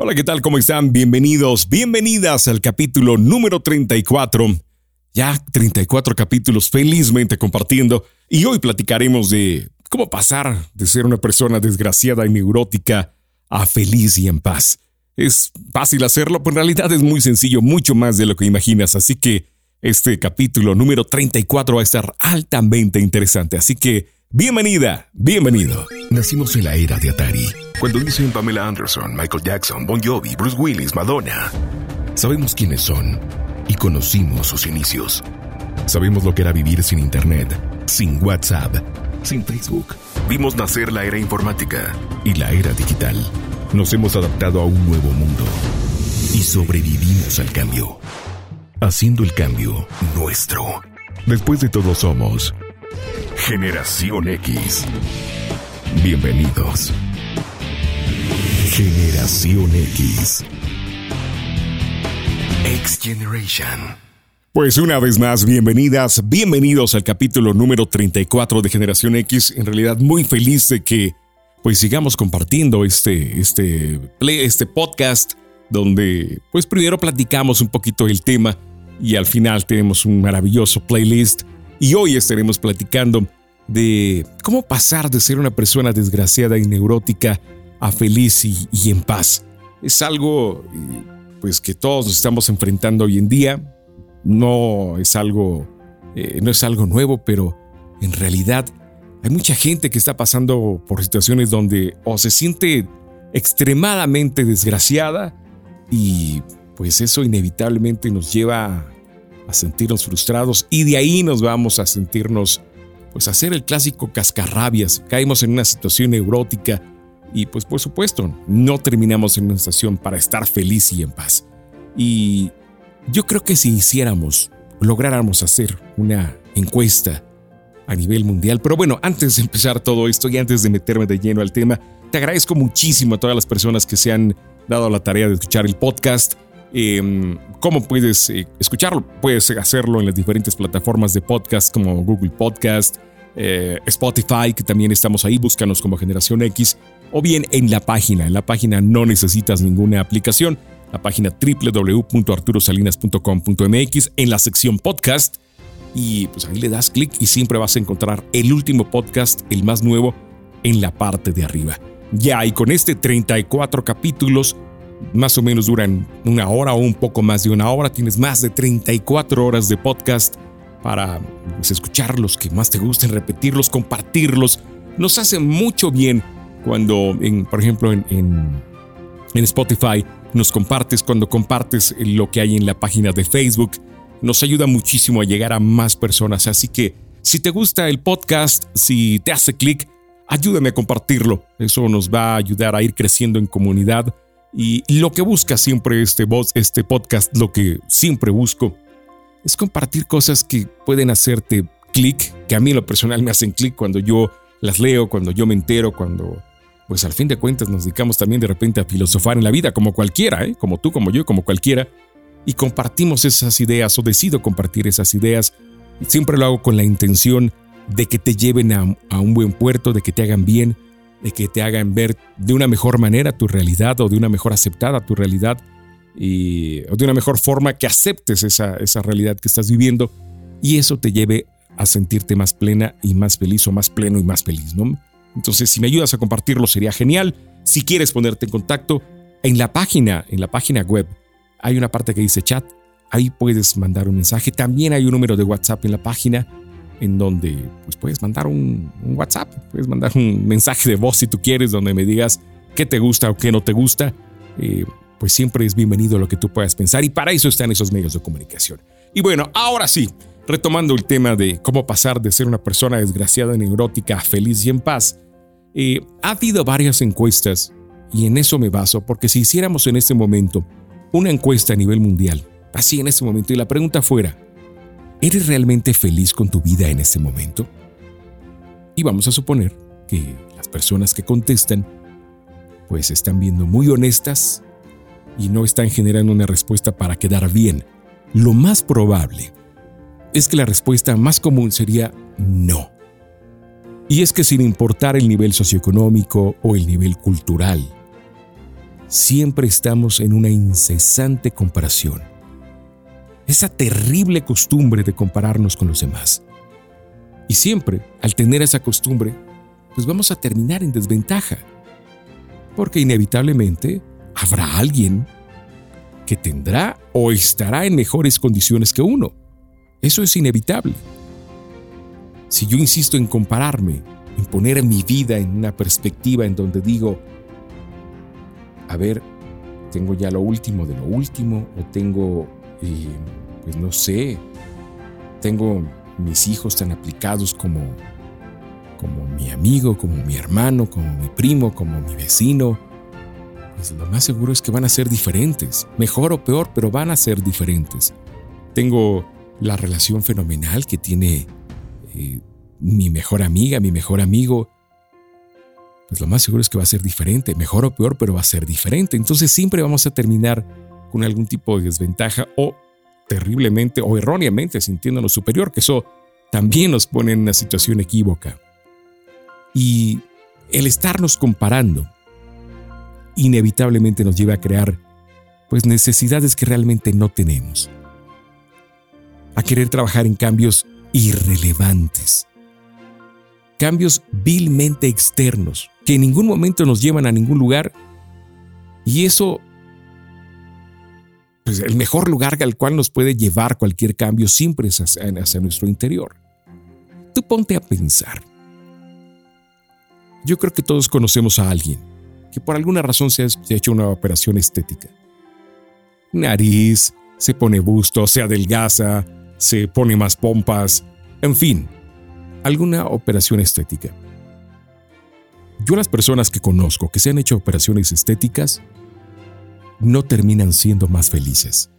Hola, ¿qué tal? ¿Cómo están? Bienvenidos, bienvenidas al capítulo número 34. Ya 34 capítulos felizmente compartiendo y hoy platicaremos de cómo pasar de ser una persona desgraciada y neurótica a feliz y en paz. Es fácil hacerlo, pero en realidad es muy sencillo, mucho más de lo que imaginas, así que este capítulo número 34 va a estar altamente interesante, así que bienvenida, bienvenido. Nacimos en la era de Atari cuando dicen Pamela Anderson, Michael Jackson, Bon Jovi, Bruce Willis, Madonna, sabemos quiénes son y conocimos sus inicios. Sabemos lo que era vivir sin Internet, sin WhatsApp, sin Facebook. Vimos nacer la era informática y la era digital. Nos hemos adaptado a un nuevo mundo y sobrevivimos al cambio, haciendo el cambio nuestro. Después de todo somos Generación X. Bienvenidos. Generación X. X Generation. Pues una vez más, bienvenidas, bienvenidos al capítulo número 34 de Generación X. En realidad muy feliz de que pues sigamos compartiendo este, este, este podcast donde pues primero platicamos un poquito del tema y al final tenemos un maravilloso playlist y hoy estaremos platicando de cómo pasar de ser una persona desgraciada y neurótica a feliz y, en paz. Es algo pues que todos nos estamos enfrentando hoy en día. No es algo eh, no es algo nuevo, pero en realidad hay mucha gente que está pasando por situaciones donde o se siente extremadamente desgraciada y pues eso inevitablemente nos lleva a sentirnos frustrados y de ahí nos vamos a sentirnos pues a hacer el clásico cascarrabias, caemos en una situación neurótica y pues por supuesto, no terminamos en una estación para estar feliz y en paz. Y yo creo que si hiciéramos, lográramos hacer una encuesta a nivel mundial, pero bueno, antes de empezar todo esto y antes de meterme de lleno al tema, te agradezco muchísimo a todas las personas que se han dado la tarea de escuchar el podcast. Em, ¿Cómo puedes eh, escucharlo? Puedes hacerlo en las diferentes plataformas de podcast como Google Podcast, eh, Spotify, que también estamos ahí, búscanos como Generación X, o bien en la página. En la página no necesitas ninguna aplicación. La página www.arturosalinas.com.mx en la sección podcast. Y pues ahí le das clic y siempre vas a encontrar el último podcast, el más nuevo, en la parte de arriba. Ya, y con este 34 capítulos, más o menos duran una hora o un poco más de una hora, tienes más de 34 horas de podcast para pues, escuchar los que más te gusten, repetirlos, compartirlos. Nos hace mucho bien cuando, en, por ejemplo, en, en, Spotify nos compartes, cuando compartes lo que hay en la página de Facebook. Nos ayuda muchísimo a llegar a más personas. Así que si te gusta el podcast, si te hace clic, ayúdame a compartirlo. Eso nos va a ayudar a ir creciendo en comunidad. Y lo que busca siempre este, este podcast, lo que siempre busco, es compartir cosas que pueden hacerte clic, que a mí en lo personal me hacen clic cuando yo las leo, cuando yo me entero, cuando pues al fin de cuentas nos dedicamos también de repente a filosofar en la vida, como cualquiera, ¿eh? como tú, como yo, como cualquiera, y compartimos esas ideas o decido compartir esas ideas. Siempre lo hago con la intención de que te lleven a, un buen puerto, de que te hagan bien, de que te hagan ver de una mejor manera tu realidad o de una mejor aceptada tu realidad y, o de una mejor forma que aceptes esa, esa realidad que estás viviendo y eso te lleve a sentirte más plena y más feliz o más pleno y más feliz, ¿no? Entonces, si me ayudas a compartirlo sería genial. Si quieres ponerte en contacto, en la página, en la página web, hay una parte que dice chat. Ahí puedes mandar un mensaje. También hay un número de WhatsApp en la página en donde pues, puedes mandar un, WhatsApp, puedes mandar un mensaje de voz si tú quieres, donde me digas qué te gusta o qué no te gusta. Eh, pues siempre es bienvenido lo que tú puedas pensar y para eso están esos medios de comunicación. Y bueno, ahora sí, retomando el tema de cómo pasar de ser una persona desgraciada, neurótica, feliz y en paz, eh, ha habido varias encuestas y en eso me baso, porque si hiciéramos en este momento una encuesta a nivel mundial, así en este momento, y la pregunta fuera, ¿eres realmente feliz con tu vida en este momento? Y vamos a suponer que las personas que contestan pues están viendo muy honestas y no están generando una respuesta para quedar bien. Lo más probable es que la respuesta más común sería no. Y es que sin importar el nivel socioeconómico o el nivel cultural, siempre estamos en una incesante comparación. Esa terrible costumbre de compararnos con los demás. Y siempre, al tener esa costumbre, pues vamos a terminar en desventaja. Porque inevitablemente habrá alguien que tendrá o estará en mejores condiciones que uno. Eso es inevitable. Si yo insisto en compararme, en poner mi vida en una perspectiva en donde digo, a ver, tengo ya lo último de lo último, o tengo, eh, pues no sé, tengo mis hijos tan aplicados como, como mi amigo, como mi hermano, como mi primo, como mi vecino, pues lo más seguro es que van a ser diferentes, mejor o peor, pero van a ser diferentes. Tengo la relación fenomenal que tiene eh, mi mejor amiga, mi mejor amigo, pues lo más seguro es que va a ser diferente, mejor o peor, pero va a ser diferente. Entonces siempre vamos a terminar con algún tipo de desventaja o terriblemente o erróneamente sintiéndonos superior, que eso también nos pone en una situación equívoca. Y el estarnos comparando inevitablemente nos lleva a crear pues necesidades que realmente no tenemos. A querer trabajar en cambios irrelevantes. Cambios vilmente externos que en ningún momento nos llevan a ningún lugar. Y eso, pues el mejor lugar al cual nos puede llevar cualquier cambio siempre es hacia, hacia nuestro interior. Tú ponte a pensar. Yo creo que todos conocemos a alguien que por alguna razón se ha hecho una operación estética. Nariz, se pone busto, se adelgaza, se pone más pompas, en fin, alguna operación estética. Yo las personas que conozco que se han hecho operaciones estéticas no terminan siendo más felices.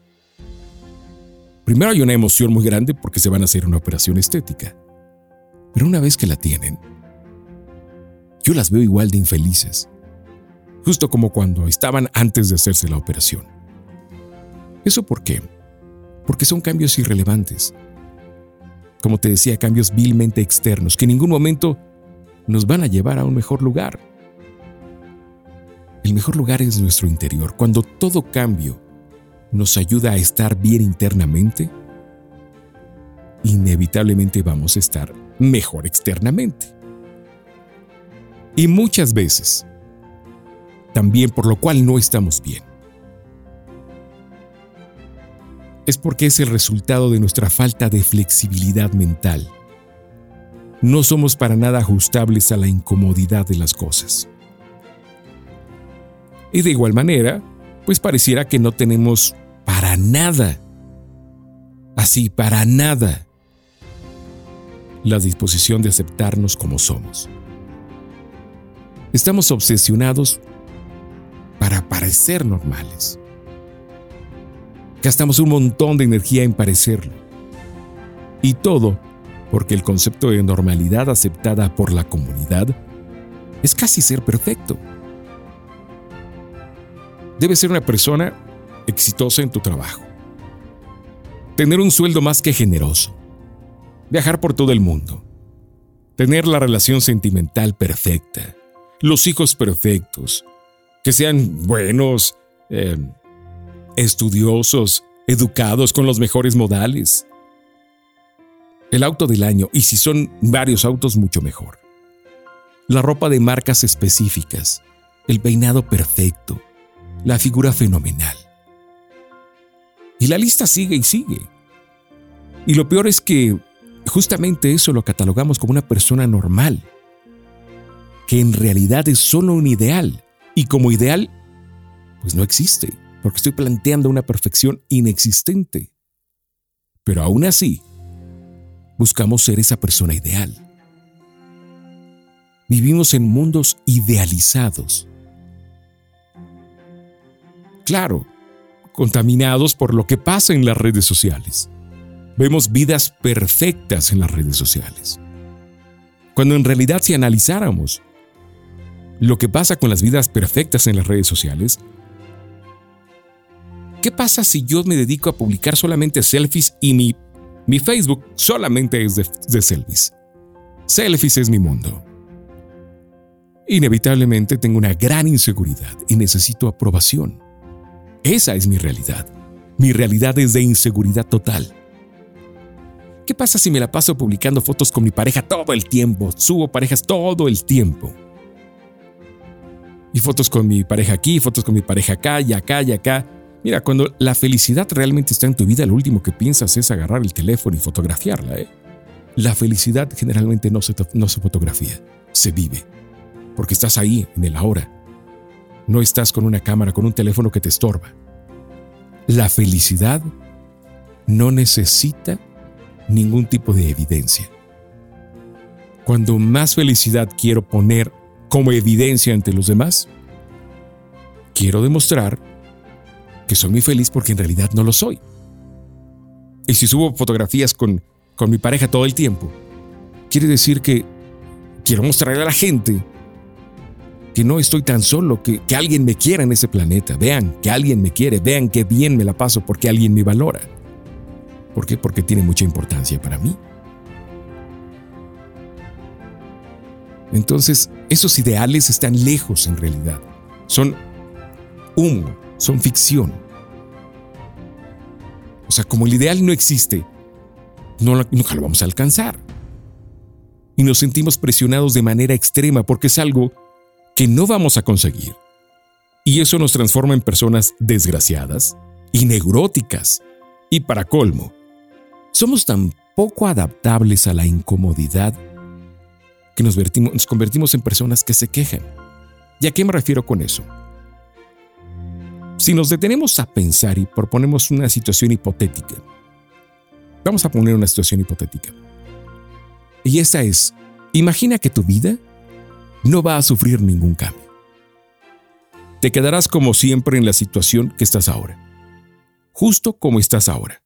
Primero hay una emoción muy grande porque se van a hacer una operación estética. Pero una vez que la tienen, yo las veo igual de infelices. Justo como cuando estaban antes de hacerse la operación. ¿Eso por qué? Porque son cambios irrelevantes. Como te decía, cambios vilmente externos que en ningún momento nos van a llevar a un mejor lugar. El mejor lugar es nuestro interior. Cuando todo cambio nos ayuda a estar bien internamente, inevitablemente vamos a estar mejor externamente. Y muchas veces, también por lo cual no estamos bien. Es porque es el resultado de nuestra falta de flexibilidad mental no somos para nada ajustables a la incomodidad de las cosas. Y de igual manera, pues pareciera que no tenemos para nada, así para nada, la disposición de aceptarnos como somos. Estamos obsesionados para parecer normales. Gastamos un montón de energía en parecerlo. Y todo porque el concepto de normalidad aceptada por la comunidad es casi ser perfecto. Debes ser una persona exitosa en tu trabajo, tener un sueldo más que generoso, viajar por todo el mundo, tener la relación sentimental perfecta, los hijos perfectos, que sean buenos, eh, estudiosos, educados con los mejores modales, el auto del año y si son varios autos mucho mejor. La ropa de marcas específicas, el peinado perfecto, la figura fenomenal. Y la lista sigue y sigue. Y lo peor es que justamente eso lo catalogamos como una persona normal, que en realidad es solo un ideal y como ideal, pues no existe, porque estoy planteando una perfección inexistente. Pero aún así, buscamos ser esa persona ideal. Vivimos en mundos idealizados. Claro, contaminados por lo que pasa en las redes sociales. Vemos vidas perfectas en las redes sociales. Cuando en realidad si analizáramos lo que pasa con las vidas perfectas en las redes sociales, ¿qué pasa si yo me dedico a publicar solamente selfies y mi mi Facebook solamente es de, selfies. Selfies es mi mundo. Inevitablemente tengo una gran inseguridad y necesito aprobación. Esa es mi realidad. Mi realidad es de inseguridad total. ¿Qué pasa si me la paso publicando fotos con mi pareja todo el tiempo? Subo parejas todo el tiempo. Y fotos con mi pareja aquí, fotos con mi pareja acá, y acá, y acá. Mira, cuando la felicidad realmente está en tu vida, lo último que piensas es agarrar el teléfono y fotografiarla. ¿eh? La felicidad generalmente no se, no se fotografía, se vive. Porque estás ahí, en el ahora. No estás con una cámara, con un teléfono que te estorba. La felicidad no necesita ningún tipo de evidencia. Cuando más felicidad quiero poner como evidencia ante los demás, quiero demostrar que soy muy feliz porque en realidad no lo soy. Y si subo fotografías con, con mi pareja todo el tiempo, quiere decir que quiero mostrarle a la gente que no estoy tan solo, que, que alguien me quiera en ese planeta. Vean que alguien me quiere, vean qué bien me la paso porque alguien me valora. ¿Por qué? Porque tiene mucha importancia para mí. Entonces, esos ideales están lejos en realidad. Son humo, son ficción. O sea, como el ideal no existe, no, nunca lo vamos a alcanzar. Y nos sentimos presionados de manera extrema porque es algo que no vamos a conseguir. Y eso nos transforma en personas desgraciadas y neuróticas. Y para colmo, somos tan poco adaptables a la incomodidad que nos, nos convertimos en personas que se quejan. ¿Y a qué me refiero con eso? Si nos detenemos a pensar y proponemos una situación hipotética, vamos a poner una situación hipotética. Y esa es, imagina que tu vida no va a sufrir ningún cambio. Te quedarás como siempre en la situación que estás ahora, justo como estás ahora,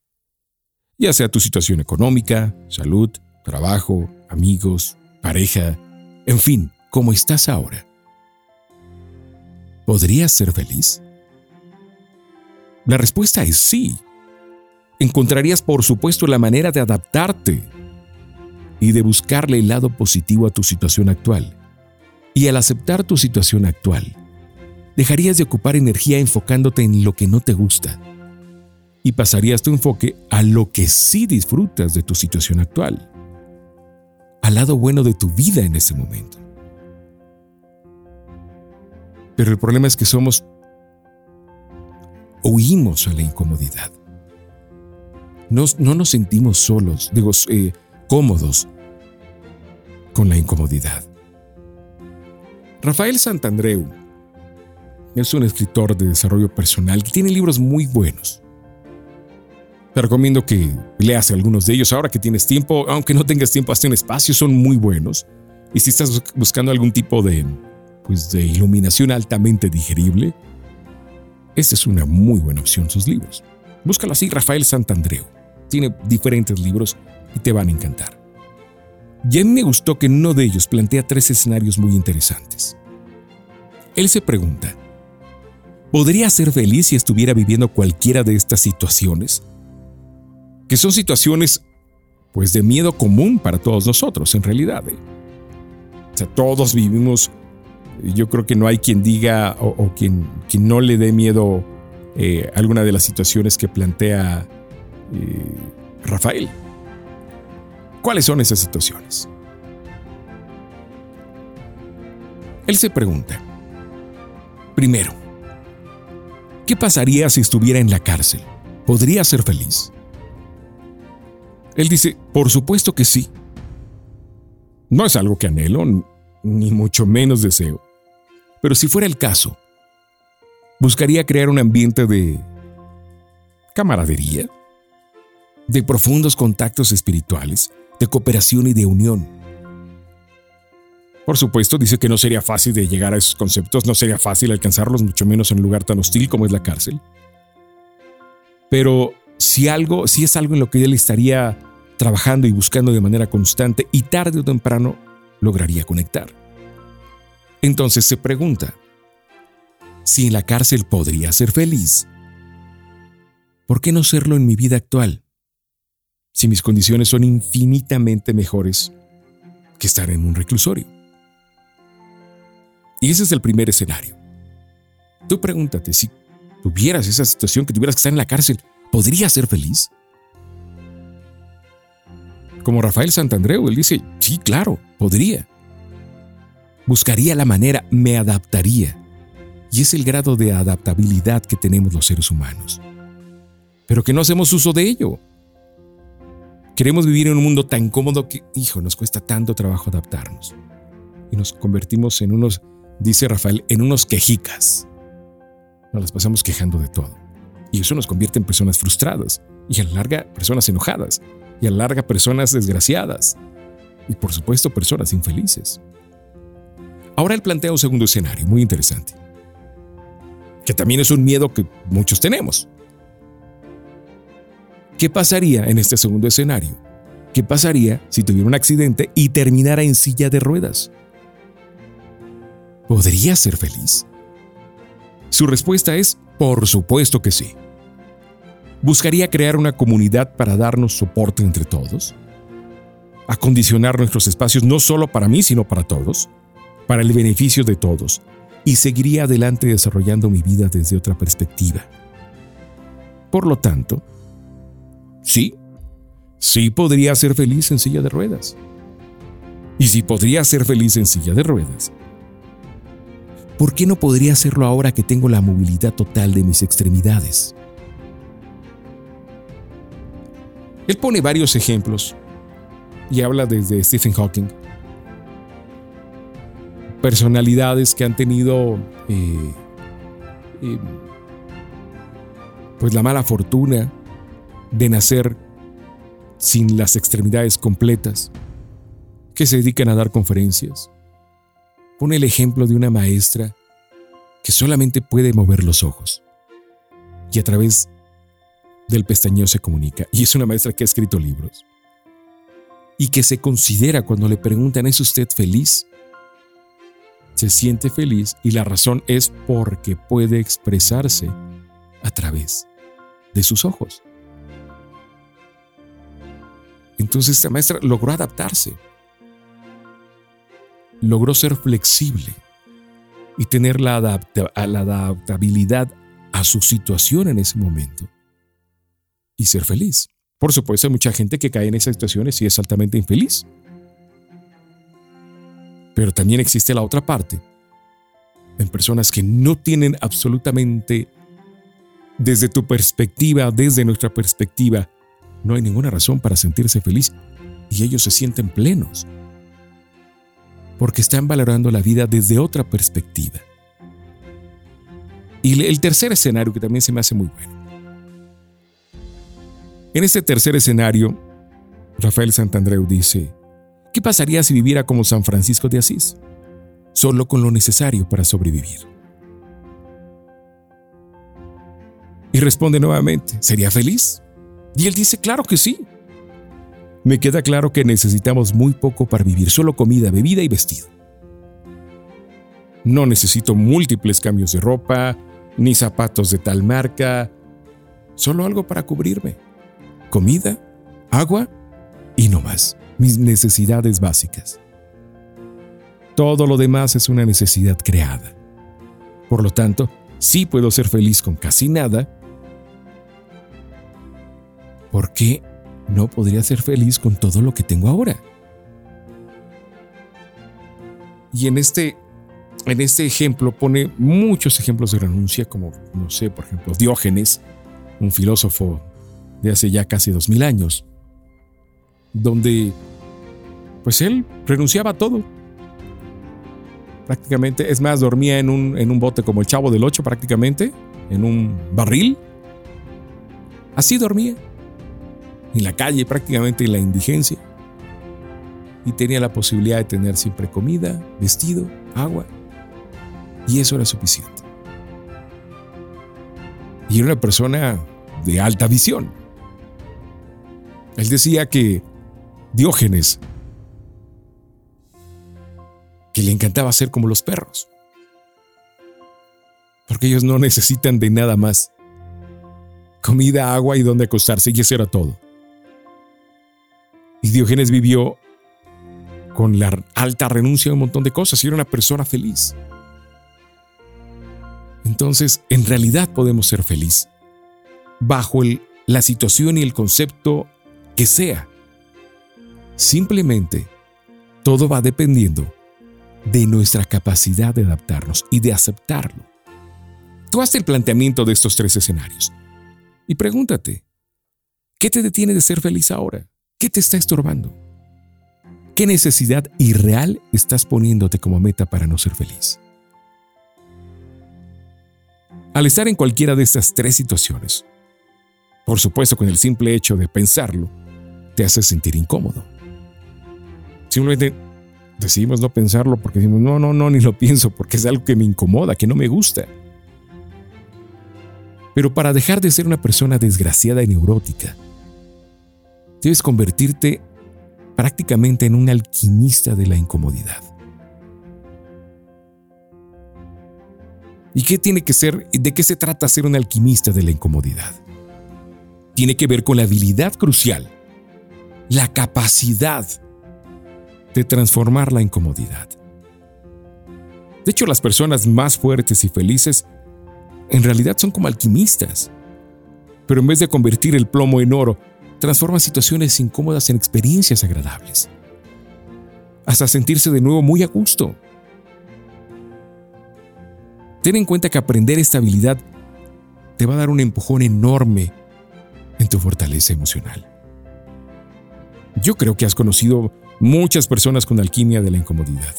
ya sea tu situación económica, salud, trabajo, amigos, pareja, en fin, como estás ahora. ¿Podrías ser feliz? La respuesta es sí. Encontrarías, por supuesto, la manera de adaptarte y de buscarle el lado positivo a tu situación actual y al aceptar tu situación actual, dejarías de ocupar energía enfocándote en lo que no te gusta y pasarías tu enfoque a lo que sí disfrutas de tu situación actual, al lado bueno de tu vida en ese momento. Pero el problema es que somos, huimos a la incomodidad. No, no nos sentimos solos, digo, eh, cómodos con la incomodidad. Rafael Santandreu es un escritor de desarrollo personal que tiene libros muy buenos. Te recomiendo que leas algunos de ellos ahora que tienes tiempo, aunque no tengas tiempo, hazte un espacio, son muy buenos. Y si estás buscando algún tipo de, pues, de iluminación altamente digerible, esta es una muy buena opción, sus libros. Búscalo así, Rafael Santandreu. Tiene diferentes libros y te van a encantar. Y a mí me gustó que uno de ellos plantea tres escenarios muy interesantes. Él se pregunta, ¿podría ser feliz si estuviera viviendo cualquiera de estas situaciones? Que son situaciones, pues, de miedo común para todos nosotros, en realidad. ¿eh? O sea, todos vivimos, yo creo que no hay quien diga o, quien, no le dé miedo eh, alguna de las situaciones que plantea eh, Rafael. ¿Cuáles son esas situaciones? Él se pregunta, primero, ¿qué pasaría si estuviera en la cárcel? ¿Podría ser feliz? Él dice, por supuesto que sí. No es algo que anhelo, ni mucho menos deseo. Pero si fuera el caso, buscaría crear un ambiente de camaradería, de profundos contactos espirituales, de cooperación y de unión. Por supuesto, dice que no sería fácil de llegar a esos conceptos, no sería fácil alcanzarlos, mucho menos en un lugar tan hostil como es la cárcel. Pero si algo, si es algo en lo que él estaría trabajando y buscando de manera constante y tarde o temprano lograría conectar. Entonces se pregunta, si en la cárcel podría ser feliz, ¿por qué no serlo en mi vida actual? si mis condiciones son infinitamente mejores que estar en un reclusorio? Y ese es el primer escenario. Tú pregúntate, si tuvieras esa situación que tuvieras que estar en la cárcel, ¿podrías ser feliz? Como Rafael Santandreu, él dice, sí, claro, podría. Buscaría la manera, me adaptaría. Y es el grado de adaptabilidad que tenemos los seres humanos. Pero que no hacemos uso de ello. Queremos vivir en un mundo tan cómodo que, hijo, nos cuesta tanto trabajo adaptarnos. Y nos convertimos en unos, dice Rafael, en unos quejicas. Nos las pasamos quejando de todo. Y eso nos convierte en personas frustradas y a la larga personas enojadas y a la larga personas desgraciadas y por supuesto personas infelices. Ahora él plantea un segundo escenario muy interesante, que también es un miedo que muchos tenemos. ¿Qué pasaría en este segundo escenario? ¿Qué pasaría si tuviera un accidente y terminara en silla de ruedas? ¿Podría ser feliz? Su respuesta es, por supuesto que sí. ¿Buscaría crear una comunidad para darnos soporte entre todos? ¿Acondicionar nuestros espacios no solo para mí, sino para todos? Para el beneficio de todos. Y seguiría adelante desarrollando mi vida desde otra perspectiva. Por lo tanto, sí, sí podría ser feliz en silla de ruedas. Y si podría ser feliz en silla de ruedas, ¿por qué no podría hacerlo ahora que tengo la movilidad total de mis extremidades? Él pone varios ejemplos y habla desde Stephen Hawking. Personalidades que han tenido eh, eh, pues la mala fortuna de nacer sin las extremidades completas, que se dedican a dar conferencias. Pone el ejemplo de una maestra que solamente puede mover los ojos y a través del pestañeo se comunica. Y es una maestra que ha escrito libros. Y que se considera cuando le preguntan, ¿es usted feliz? Se siente feliz y la razón es porque puede expresarse a través de sus ojos. Entonces esta maestra logró adaptarse, logró ser flexible y tener la, la adaptabilidad a su situación en ese momento y ser feliz. Por supuesto, hay mucha gente que cae en esas situaciones y es altamente infeliz. Pero también existe la otra parte, en personas que no tienen absolutamente, desde tu perspectiva, desde nuestra perspectiva, no hay ninguna razón para sentirse feliz y ellos se sienten plenos, porque están valorando la vida desde otra perspectiva. Y el tercer escenario que también se me hace muy bueno en este tercer escenario, Rafael Santandreu dice, ¿qué pasaría si viviera como San Francisco de Asís? Solo con lo necesario para sobrevivir. Y responde nuevamente, ¿sería feliz? Y él dice, claro que sí. Me queda claro que necesitamos muy poco para vivir, solo comida, bebida y vestido. No necesito múltiples cambios de ropa, ni zapatos de tal marca, solo algo para cubrirme comida, agua y no más, mis necesidades básicas. Todo lo demás es una necesidad creada. Por lo tanto, sí puedo ser feliz con casi nada. ¿Por qué no podría ser feliz con todo lo que tengo ahora? Y en este, en este ejemplo pone muchos ejemplos de renuncia, como, no sé, por ejemplo, Diógenes, un filósofo de hace ya casi dos mil años, donde pues él renunciaba a todo. Prácticamente, es más, dormía en un, en un bote como el chavo del ocho prácticamente, en un barril. Así dormía. En la calle, prácticamente en la indigencia. Y tenía la posibilidad de tener siempre comida, vestido, agua. Y eso era suficiente. Y era una persona de alta visión. Él decía que Diógenes, que le encantaba ser como los perros, porque ellos no necesitan de nada más. Comida, agua y donde acostarse, y eso era todo. Y Diógenes vivió con la alta renuncia a un montón de cosas y era una persona feliz. entonces en realidad podemos ser felices bajo la situación y el concepto que sea. Simplemente todo va dependiendo de nuestra capacidad de adaptarnos y de aceptarlo. Tú haces el planteamiento de estos tres escenarios y pregúntate, ¿qué te detiene de ser feliz ahora? ¿Qué te está estorbando? ¿Qué necesidad irreal estás poniéndote como meta para no ser feliz? Al estar en cualquiera de estas tres situaciones, por supuesto con el simple hecho de pensarlo, te hace sentir incómodo. Simplemente decidimos no pensarlo porque decimos, no, no, no, ni lo pienso porque es algo que me incomoda, que no me gusta. Pero para dejar de ser una persona desgraciada y neurótica, debes convertirte prácticamente en un alquimista de la incomodidad. ¿Y qué tiene que ser? ¿De qué se trata ser un alquimista de la incomodidad? Tiene que ver con la habilidad crucial, la capacidad de transformar la incomodidad. De hecho, las personas más fuertes y felices en realidad son como alquimistas. Pero en vez de convertir el plomo en oro, transforman situaciones incómodas en experiencias agradables. Hasta sentirse de nuevo muy a gusto. Ten en cuenta que aprender esta habilidad te va a dar un empujón enorme en tu fortaleza emocional. Yo creo que has conocido muchas personas con alquimia de la incomodidad.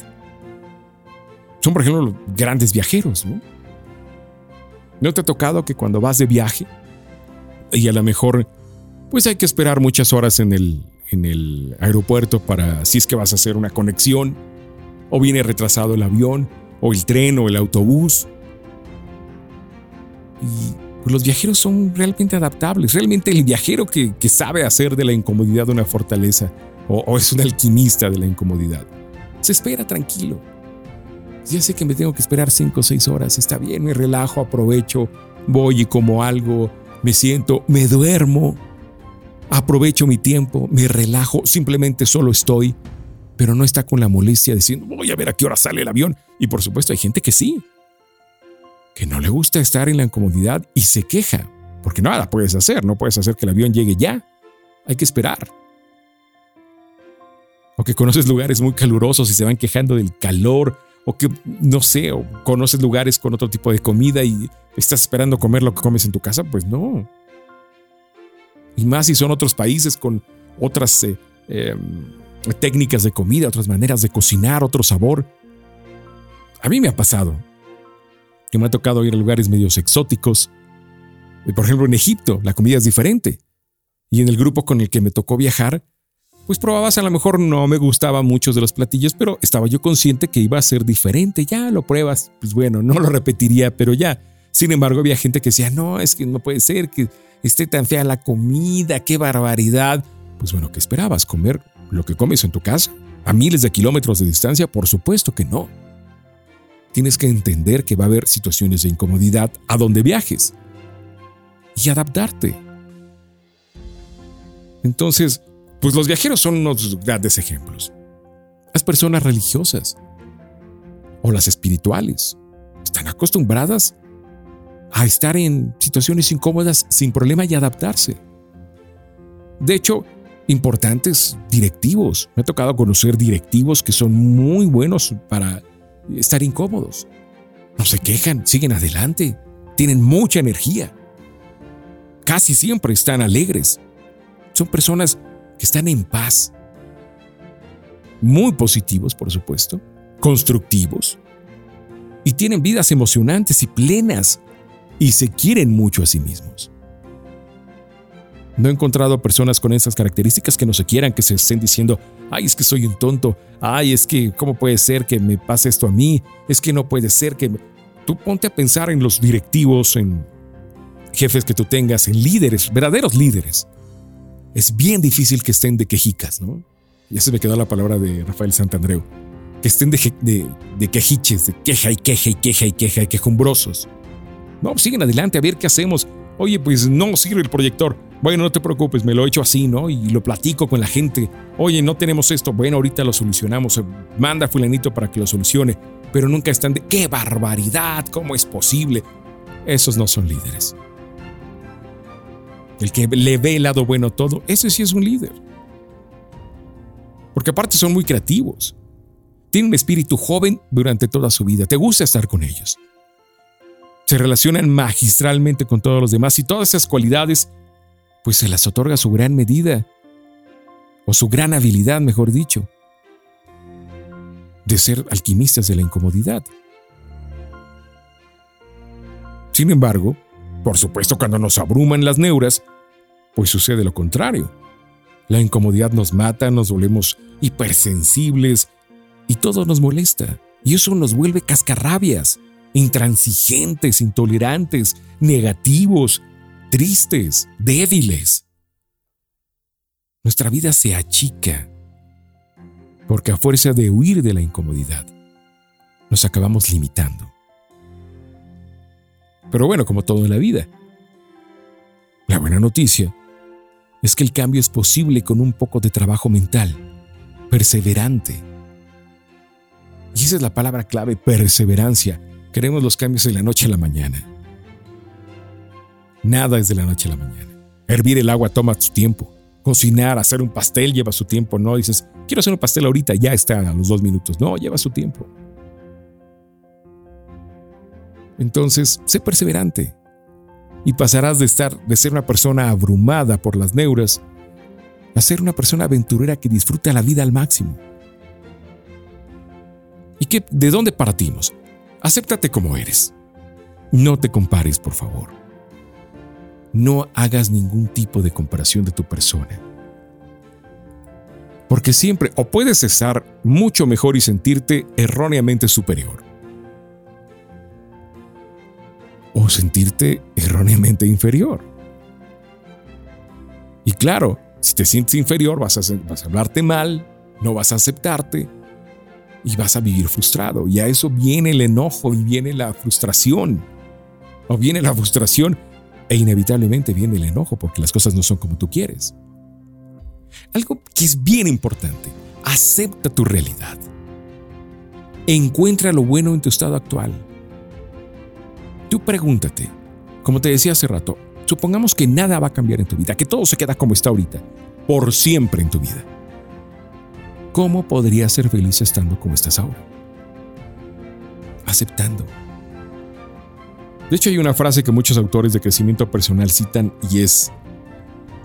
Son, por ejemplo, los grandes viajeros, ¿no? ¿No te ha tocado que cuando vas de viaje y a lo mejor pues hay que esperar muchas horas en el, en el aeropuerto para si es que vas a hacer una conexión, o viene retrasado el avión, o el tren, o el autobús. Y pues, los viajeros son realmente adaptables. Realmente el viajero que, sabe hacer de la incomodidad una fortaleza, o, es un alquimista de la incomodidad, se espera tranquilo. Ya sé que me tengo que esperar cinco o seis horas, está bien, me relajo, aprovecho, voy y como algo, me siento, me duermo aprovecho mi tiempo, me relajo, simplemente solo estoy, pero no está con la molestia diciendo, voy a ver a qué hora sale el avión. Y por supuesto hay gente que sí, que no le gusta estar en la incomodidad y se queja, porque nada puedes hacer, no puedes hacer que el avión llegue ya, hay que esperar. O que conoces lugares muy calurosos y se van quejando del calor, o que, no sé, o conoces lugares con otro tipo de comida y estás esperando comer lo que comes en tu casa, pues no. Y más si son otros países con otras eh, em, técnicas de comida, otras maneras de cocinar, otro sabor. A mí me ha pasado que me ha tocado ir a lugares medios exóticos. Por ejemplo, en Egipto la comida es diferente. Y en el grupo con el que me tocó viajar, pues probabas, a lo mejor no me gustaban muchos de los platillos, pero estaba yo consciente que iba a ser diferente. Ya lo pruebas, pues bueno, no lo repetiría, pero ya. Sin embargo, había gente que decía, no, es que no puede ser, que esté tan fea la comida, qué barbaridad. Pues bueno, ¿qué esperabas? ¿Comer lo que comes en tu casa? ¿A miles de kilómetros de distancia? Por supuesto que no. Tienes que entender que va a haber situaciones de incomodidad a donde viajes y adaptarte. Entonces, pues los viajeros son unos grandes ejemplos. Las personas religiosas o las espirituales están acostumbradas a estar en situaciones incómodas sin problema y adaptarse. De hecho, importantes directivos. Me ha tocado conocer directivos que son muy buenos para estar incómodos. No se quejan, siguen adelante, tienen mucha energía. Casi siempre están alegres. Son personas que están en paz. Muy positivos, por supuesto, constructivos. Y tienen vidas emocionantes y plenas y se quieren mucho a sí mismos. No he encontrado personas con esas características que no se quieran, que se estén diciendo, ay, es que soy un tonto, ay, es que, ¿cómo puede ser que me pase esto a mí? Es que no puede ser que... Tú ponte a pensar en los directivos, en jefes que tú tengas, en líderes, verdaderos líderes. Es bien difícil que estén de quejicas, ¿no? Ya se me quedó la palabra de Rafael Santandreu. Que estén de, de, de quejiches, de queja y queja y queja y queja y quejumbrosos. No, pues siguen adelante, a ver qué hacemos. Oye, pues no sirve el proyector. Bueno, no te preocupes, me lo he hecho así, ¿no? Y lo platico con la gente. Oye, no tenemos esto. Bueno, ahorita lo solucionamos. Manda a fulanito para que lo solucione. Pero nunca están de, ¡qué barbaridad! ¿Cómo es posible? esos no son líderes. El que le ve el lado bueno a todo, ese sí es un líder. Porque aparte son muy creativos. Tienen un espíritu joven durante toda su vida. Te gusta estar con ellos. Se relacionan magistralmente con todos los demás y todas esas cualidades, pues se las otorga su gran medida, o su gran habilidad, mejor dicho, de ser alquimistas de la incomodidad. Sin embargo, por supuesto, cuando nos abruman las neuras, pues sucede lo contrario. La incomodidad nos mata, nos volvemos hipersensibles y todo nos molesta. Y eso nos vuelve cascarrabias, intransigentes, intolerantes, negativos, tristes, débiles. Nuestra vida se achica porque a fuerza de huir de la incomodidad, nos acabamos limitando. Pero bueno, como todo en la vida, la buena noticia es que el cambio es posible con un poco de trabajo mental, perseverante. Y esa es la palabra clave, perseverancia. Queremos los cambios de la noche a la mañana. Nada es de la noche a la mañana. Hervir el agua toma su tiempo. Cocinar, hacer un pastel lleva su tiempo. No dices, quiero hacer un pastel ahorita, ya está a los dos minutos. No, lleva su tiempo. Entonces, sé perseverante y pasarás de estar de ser una persona abrumada por las neuras a ser una persona aventurera que disfruta la vida al máximo. ¿Y qué, de dónde partimos? Acéptate como eres. No te compares, por favor. No hagas ningún tipo de comparación de tu persona. Porque siempre o puedes estar mucho mejor y sentirte erróneamente superior o sentirte erróneamente inferior. Y claro, si te sientes inferior vas a, vas hablarte mal, no vas a aceptarte y vas a vivir frustrado. Y a eso viene el enojo y viene la frustración. O viene la frustración e inevitablemente viene el enojo porque las cosas no son como tú quieres. Algo que es bien importante, acepta tu realidad. Encuentra lo bueno en tu estado actual. Tú pregúntate, como te decía hace rato, supongamos que nada va a cambiar en tu vida, que todo se queda como está ahorita, por siempre en tu vida. ¿Cómo podrías ser feliz estando como estás ahora? Aceptando. De hecho, hay una frase que muchos autores de crecimiento personal citan y es,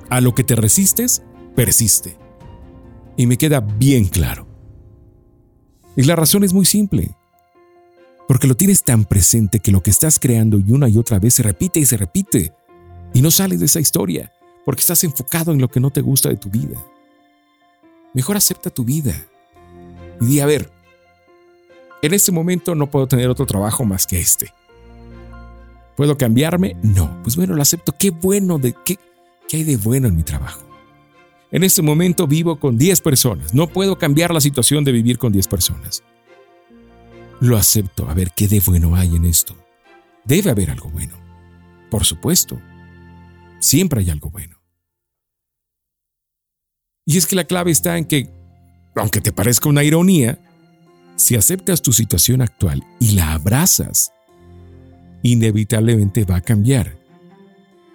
a lo que te resistes, persiste. Y me queda bien claro. Y la razón es muy simple porque lo tienes tan presente que lo que estás creando y una y otra vez se repite y se repite, y no sales de esa historia, porque estás enfocado en lo que no te gusta de tu vida. Mejor acepta tu vida y di, a ver, en este momento no puedo tener otro trabajo más que este. ¿Puedo cambiarme? No. Pues bueno, lo acepto. Qué bueno, de, qué, qué hay de bueno en mi trabajo. En este momento vivo con 10 personas. No puedo cambiar la situación de vivir con 10 personas. Lo acepto. A ver, ¿qué de bueno hay en esto? Debe haber algo bueno. Por supuesto. Siempre hay algo bueno. Y es que la clave está en que, aunque te parezca una ironía, si aceptas tu situación actual y la abrazas, inevitablemente va a cambiar.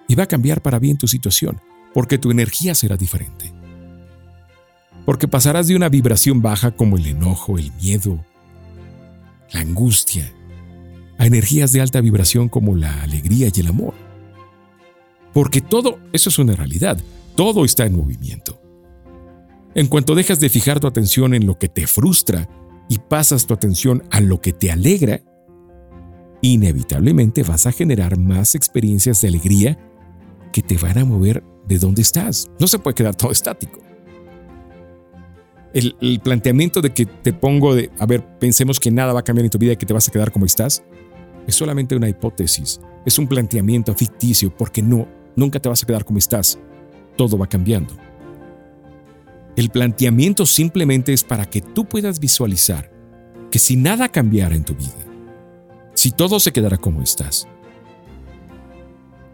Y va a cambiar para bien tu situación, porque tu energía será diferente. Porque pasarás de una vibración baja como el enojo, el miedo, la angustia, a energías de alta vibración como la alegría y el amor. Porque todo, eso es una realidad, todo está en movimiento. En cuanto dejas de fijar tu atención en lo que te frustra y pasas tu atención a lo que te alegra, inevitablemente vas a generar más experiencias de alegría que te van a mover de donde estás. No se puede quedar todo estático el, planteamiento de que te pongo de, a ver, pensemos que nada va a cambiar en tu vida y que te vas a quedar como estás, es solamente una hipótesis, es un planteamiento ficticio porque no, nunca te vas a quedar como estás, todo va cambiando. El planteamiento simplemente es para que tú puedas visualizar que si nada cambiara en tu vida, si todo se quedara como estás,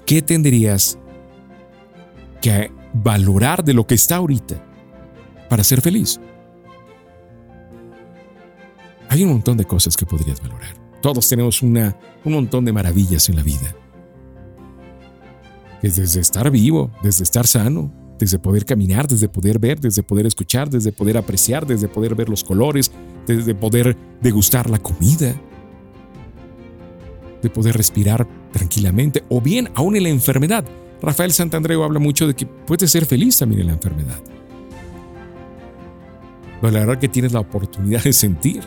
¿qué tendrías que valorar de lo que está ahorita para ser feliz? Hay un montón de cosas que podrías valorar. Todos tenemos una, un montón de maravillas en la vida. Desde estar vivo, desde estar sano, desde poder caminar, desde poder ver, desde poder escuchar, desde poder apreciar, desde poder ver los colores, desde poder degustar la comida, de poder respirar tranquilamente, o bien aún en la enfermedad. Rafael Santandreu habla mucho de que puedes ser feliz también en la enfermedad. verdad que tienes la oportunidad de sentir,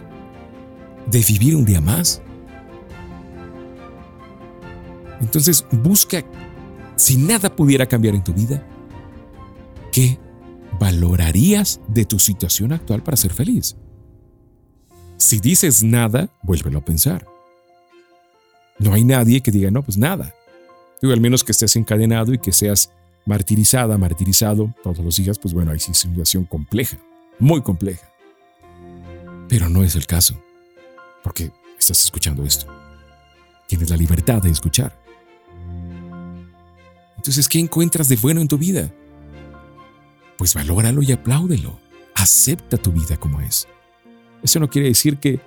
de vivir un día más. Entonces busca, si nada pudiera cambiar en tu vida, ¿qué valorarías de tu situación actual para ser feliz? Si dices nada, vuélvelo a pensar. No hay nadie que diga, no, pues nada. Digo, al menos que estés encadenado y que seas martirizada, martirizado todos los días, pues bueno, hay situación compleja, muy compleja. Pero no es el caso, porque estás escuchando esto. Tienes la libertad de escuchar. Entonces, ¿qué encuentras de bueno en tu vida? pues valóralo y apláudelo. Acepta tu vida como es. Eso no quiere decir que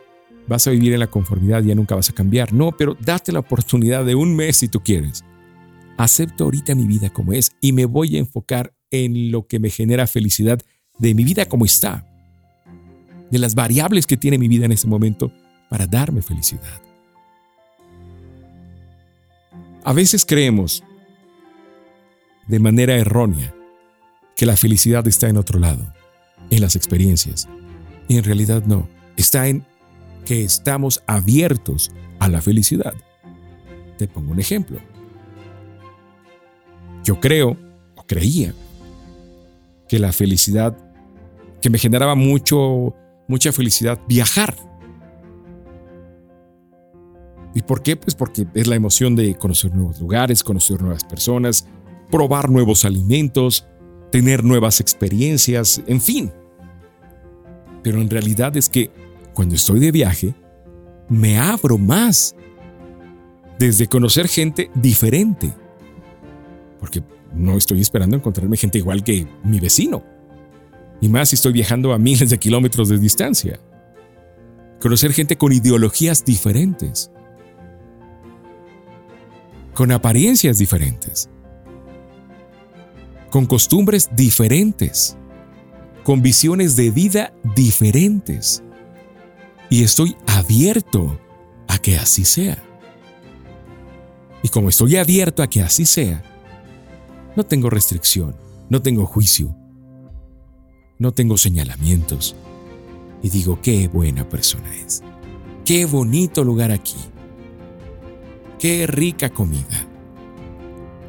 vas a vivir en la conformidad y ya nunca vas a cambiar. No, pero date la oportunidad de un mes si tú quieres. Acepto ahorita mi vida como es y me voy a enfocar en lo que me genera felicidad de mi vida como está. De las variables que tiene mi vida en este momento para darme felicidad. A veces creemos de manera errónea que la felicidad está en otro lado, en las experiencias. Y en realidad no, está en que estamos abiertos a la felicidad. Te pongo un ejemplo. Yo creo, o creía, que la felicidad, que me generaba mucho, mucha felicidad viajar. ¿Y por qué? Pues porque es la emoción de conocer nuevos lugares, conocer nuevas personas, probar nuevos alimentos, tener nuevas experiencias, en fin. Pero en realidad es que cuando estoy de viaje, me abro más. Desde conocer gente diferente. Porque no estoy esperando encontrarme gente igual que mi vecino. Y más si estoy viajando a miles de kilómetros de distancia. Conocer gente con ideologías diferentes. Con apariencias diferentes con costumbres diferentes, con visiones de vida diferentes. Y estoy abierto a que así sea. Y como estoy abierto a que así sea, no tengo restricción, no tengo juicio, no tengo señalamientos. Y digo, qué buena persona es. Qué bonito lugar aquí. Qué rica comida.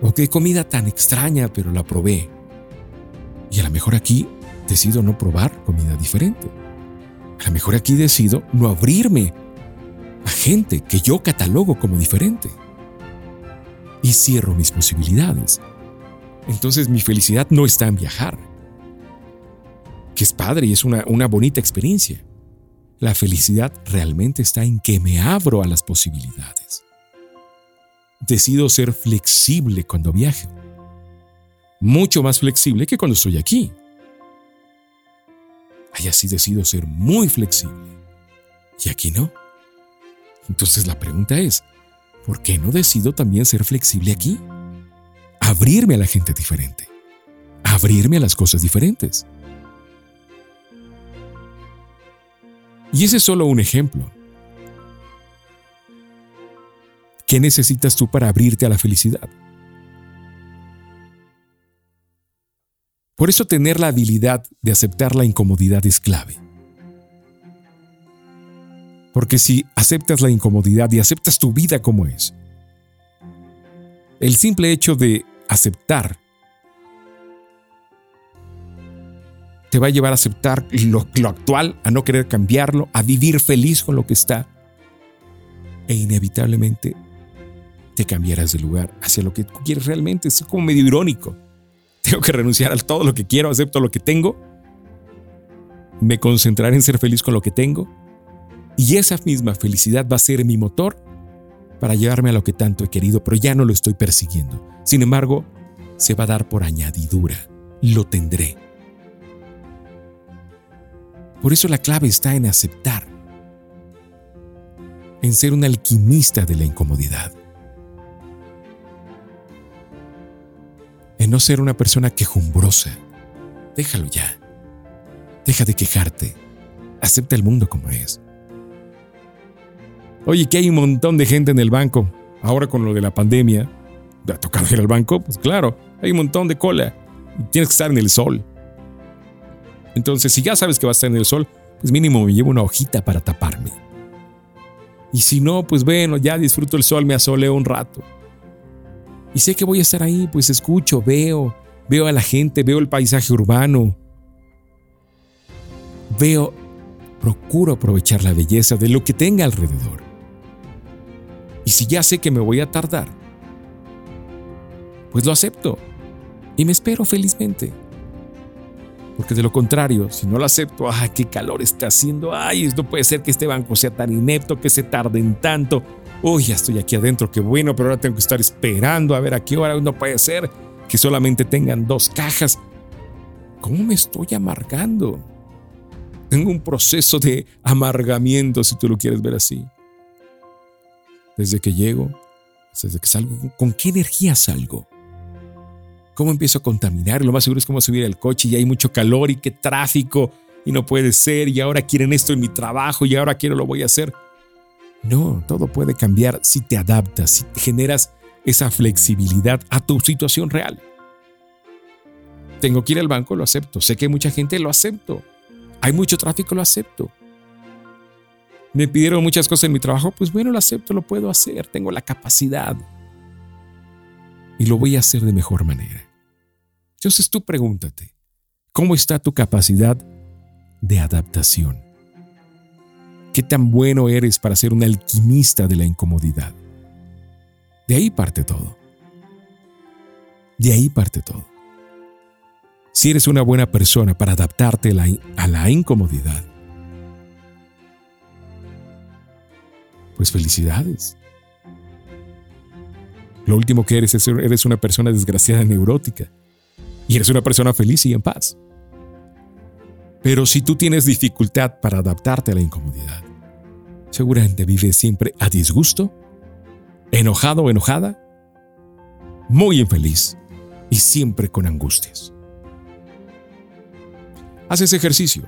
O qué comida tan extraña, pero la probé. Y a lo mejor aquí decido no probar comida diferente. A lo mejor aquí decido no abrirme a gente que yo catalogo como diferente. Y cierro mis posibilidades. Entonces mi felicidad no está en viajar, que es padre y es una, una bonita experiencia. La felicidad realmente está en que me abro a las posibilidades decido ser flexible cuando viajo. Mucho más flexible que cuando estoy aquí. Allá sí decido ser muy flexible. Y aquí no. Entonces la pregunta es, ¿por qué no decido también ser flexible aquí? Abrirme a la gente diferente. Abrirme a las cosas diferentes. Y ese es solo un ejemplo. ¿Qué necesitas tú para abrirte a la felicidad? Por eso tener la habilidad de aceptar la incomodidad es clave. Porque si aceptas la incomodidad y aceptas tu vida como es, el simple hecho de aceptar te va a llevar a aceptar lo, actual, a no querer cambiarlo, a vivir feliz con lo que está. E inevitablemente te cambiarás de lugar hacia lo que quieres realmente. Es como medio irónico. Tengo que renunciar a todo lo que quiero, acepto lo que tengo, me concentraré en ser feliz con lo que tengo y esa misma felicidad va a ser mi motor para llevarme a lo que tanto he querido, pero ya no lo estoy persiguiendo. Sin embargo, se va a dar por añadidura. Lo tendré. Por eso la clave está en aceptar. en ser un alquimista de la incomodidad. En no ser una persona quejumbrosa. Déjalo ya. Deja de quejarte. Acepta el mundo como es. Oye, que hay un montón de gente en el banco. Ahora con lo de la pandemia, ¿te ha tocado ir al banco? Pues claro, hay un montón de cola. Tienes que estar en el sol. Entonces, si ya sabes que vas a estar en el sol, pues mínimo me llevo una hojita para taparme. Y si no, pues bueno, ya disfruto el sol, me asoleo un rato. Y sé que voy a estar ahí, pues escucho, veo, veo a la gente, veo el paisaje urbano. Veo, procuro aprovechar la belleza de lo que tenga alrededor. Y si ya sé que me voy a tardar, pues lo acepto y me espero felizmente. Porque de lo contrario, si no lo acepto, ¡ay, qué calor está haciendo! ¡Ay, no puede ser que este banco sea tan inepto, que se tarden tanto! ¡Uy, ya estoy aquí adentro, qué bueno, pero ahora tengo que estar esperando a ver a qué hora! No puede ser que solamente tengan dos cajas. ¿Cómo me estoy amargando? Tengo un proceso de amargamiento, si tú lo quieres ver así. Desde que llego, desde que salgo, ¿con qué energía salgo? ¿Cómo empiezo a contaminar? Lo más seguro es como subir al coche y hay mucho calor y qué tráfico y no puede ser y ahora quieren esto en mi trabajo y ahora quiero lo voy a hacer. No, todo puede cambiar si te adaptas, si generas esa flexibilidad a tu situación real. Tengo que ir al banco, lo acepto. Sé que hay mucha gente, lo acepto. Hay mucho tráfico, lo acepto. Me pidieron muchas cosas en mi trabajo, pues bueno, lo acepto, lo puedo hacer, tengo la capacidad. Y lo voy a hacer de mejor manera. Entonces tú pregúntate, ¿cómo está tu capacidad de adaptación? ¿Qué tan bueno eres para ser un alquimista de la incomodidad? De ahí parte todo. De ahí parte todo. Si eres una buena persona para adaptarte a la, incomodidad, pues felicidades. Lo último que eres es eres una persona desgraciada neurótica y eres una persona feliz y en paz. Pero si tú tienes dificultad para adaptarte a la incomodidad, seguramente vives siempre a disgusto, enojado o enojada, muy infeliz y siempre con angustias. Haz ese ejercicio.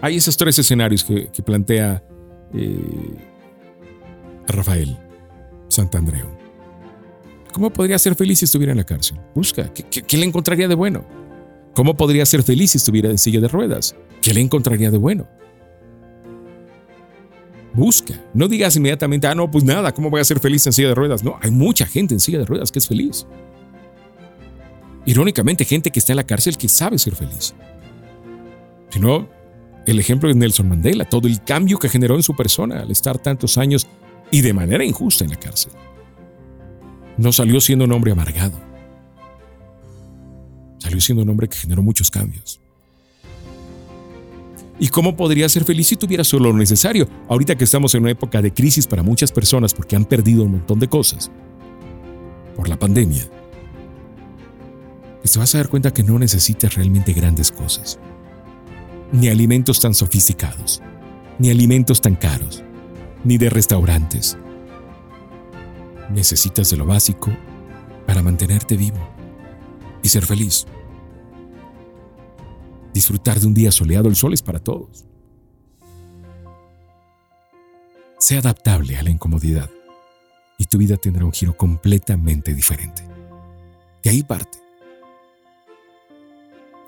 Hay esos tres escenarios que, plantea eh, Rafael Santandreu. ¿Cómo podría ser feliz si estuviera en la cárcel? Busca. ¿Qué, le encontraría de bueno? ¿Cómo podría ser feliz si estuviera en silla de ruedas? ¿Qué le encontraría de bueno? Busca. No digas inmediatamente, ah, no, pues nada, ¿cómo voy a ser feliz en silla de ruedas? No, hay mucha gente en silla de ruedas que es feliz. Irónicamente, gente que está en la cárcel que sabe ser feliz. Si no, el ejemplo de Nelson Mandela, todo el cambio que generó en su persona al estar tantos años y de manera injusta en la cárcel no salió siendo un hombre amargado. Salió siendo un hombre que generó muchos cambios. ¿Y cómo podría ser feliz si tuviera solo lo necesario? Ahorita que estamos en una época de crisis para muchas personas porque han perdido un montón de cosas por la pandemia, pues te vas a dar cuenta que no necesitas realmente grandes cosas, ni alimentos tan sofisticados, ni alimentos tan caros, ni de restaurantes, necesitas de lo básico para mantenerte vivo y ser feliz. Disfrutar de un día soleado, el sol es para todos. Sé adaptable a la incomodidad y tu vida tendrá un giro completamente diferente. De ahí parte.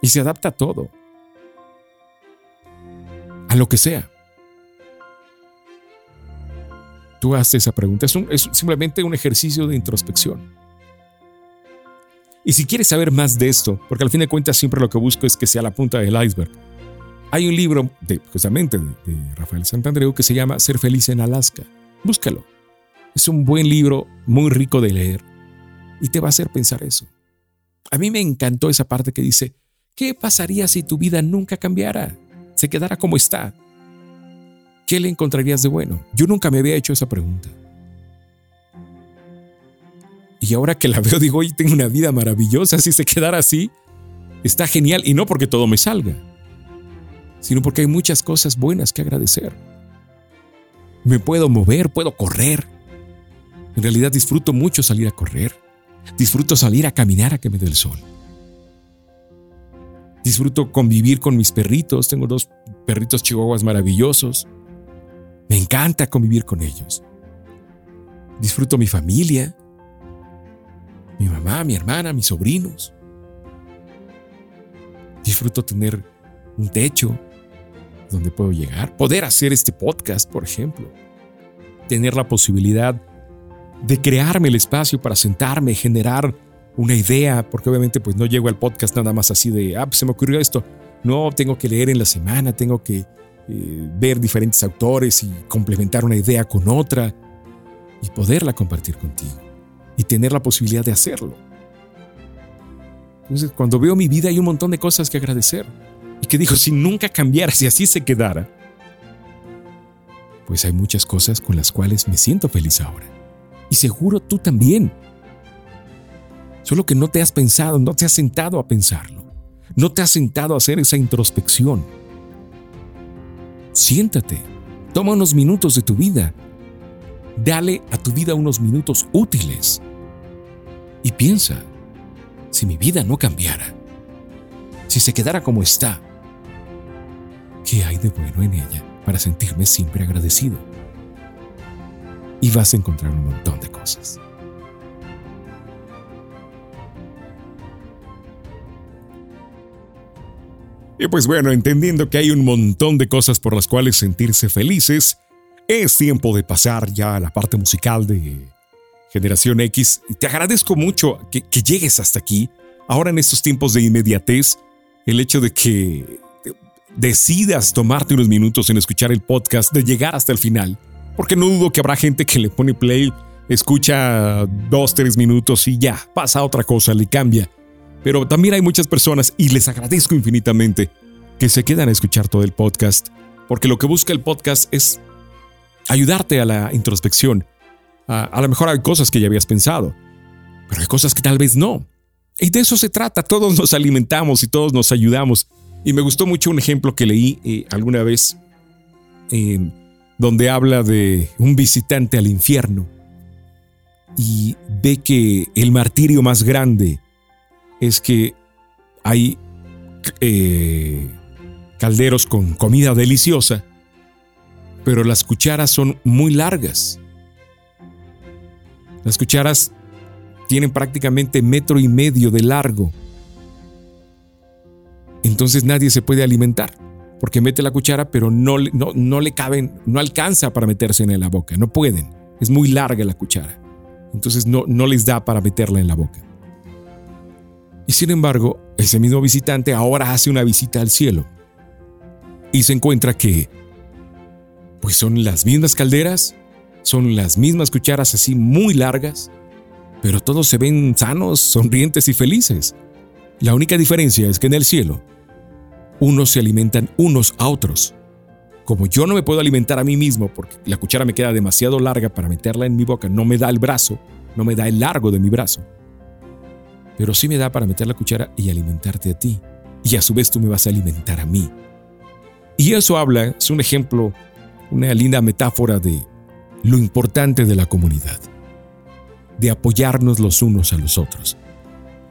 Y se adapta a todo. A lo que sea. tú haces esa pregunta. Es, es simplemente un ejercicio de introspección. Y si quieres saber más de esto, porque al fin de cuentas siempre lo que busco es que sea la punta del iceberg, hay un libro de, justamente de, de Rafael Santandreu que se llama Ser feliz en Alaska. Búscalo. Es un buen libro, muy rico de leer, y te va a hacer pensar eso. A mí me encantó esa parte que dice, ¿qué pasaría si tu vida nunca cambiara? Se quedara como está. ¿qué le encontrarías de bueno? Yo nunca me había hecho esa pregunta. Y ahora que la veo, digo, hoy tengo una vida maravillosa, si se quedara así, está genial. Y no porque todo me salga, sino porque hay muchas cosas buenas que agradecer. me puedo mover, puedo correr. En realidad disfruto mucho salir a correr. Disfruto salir a caminar a que me dé el sol. Disfruto convivir con mis perritos. Tengo dos perritos chihuahuas maravillosos. Me encanta convivir con ellos. Disfruto mi familia, mi mamá, mi hermana, mis sobrinos. Disfruto tener un techo donde puedo llegar, poder hacer este podcast, por ejemplo, tener la posibilidad de crearme el espacio para sentarme, generar una idea, porque obviamente pues no llego al podcast nada más así de, ah, pues se me ocurrió esto. No, tengo que leer en la semana, tengo que eh, ver diferentes autores y complementar una idea con otra y poderla compartir contigo y tener la posibilidad de hacerlo. Entonces, cuando veo mi vida hay un montón de cosas que agradecer y que digo, si nunca cambiara, si así se quedara, pues hay muchas cosas con las cuales me siento feliz ahora. Y seguro tú también. Solo que no te has pensado, no te has sentado a pensarlo. No te has sentado a hacer esa introspección. Siéntate, toma unos minutos de tu vida. Dale a tu vida unos minutos útiles. Y piensa, si mi vida no cambiara, si se quedara como está, ¿qué hay de bueno en ella para sentirme siempre agradecido? Y vas a encontrar un montón de cosas. Y pues bueno, entendiendo que hay un montón de cosas por las cuales sentirse felices, es tiempo de pasar ya a la parte musical de Generación X. Te agradezco mucho que, llegues hasta aquí. Ahora en estos tiempos de inmediatez, el hecho de que decidas tomarte unos minutos en escuchar el podcast, de llegar hasta el final, porque no dudo que habrá gente que le pone play, escucha dos, tres minutos y ya, pasa otra cosa, le cambia. Pero también hay muchas personas, y les agradezco infinitamente, que se quedan a escuchar todo el podcast, porque lo que busca el podcast es ayudarte a la introspección. A, a lo mejor hay cosas que ya habías pensado, pero hay cosas que tal vez no. Y de eso se trata, todos nos alimentamos y todos nos ayudamos. Y me gustó mucho un ejemplo que leí eh, alguna vez, donde habla de un visitante al infierno y ve que el martirio más grande es que hay eh, calderos con comida deliciosa, pero las cucharas son muy largas. Las cucharas tienen prácticamente metro y medio de largo entonces nadie se puede alimentar, porque mete la cuchara, pero no, no, no le caben, no alcanza para meterse en la boca, no pueden, es muy larga la cuchara, entonces no, no les da para meterla en la boca. Y sin embargo, ese mismo visitante ahora hace una visita al cielo y se encuentra que, pues son las mismas calderas, son las mismas cucharas así muy largas, pero todos se ven sanos, sonrientes y felices. La única diferencia es que en el cielo unos se alimentan unos a otros. Como yo no me puedo alimentar a mí mismo porque la cuchara me queda demasiado larga para meterla en mi boca, no me da el brazo, no me da el largo de mi brazo. Pero sí me da para meter la cuchara y alimentarte a ti. Y a su vez tú me vas a alimentar a mí. Y eso habla, es un ejemplo, una linda metáfora de lo importante de la comunidad, de apoyarnos los unos a los otros.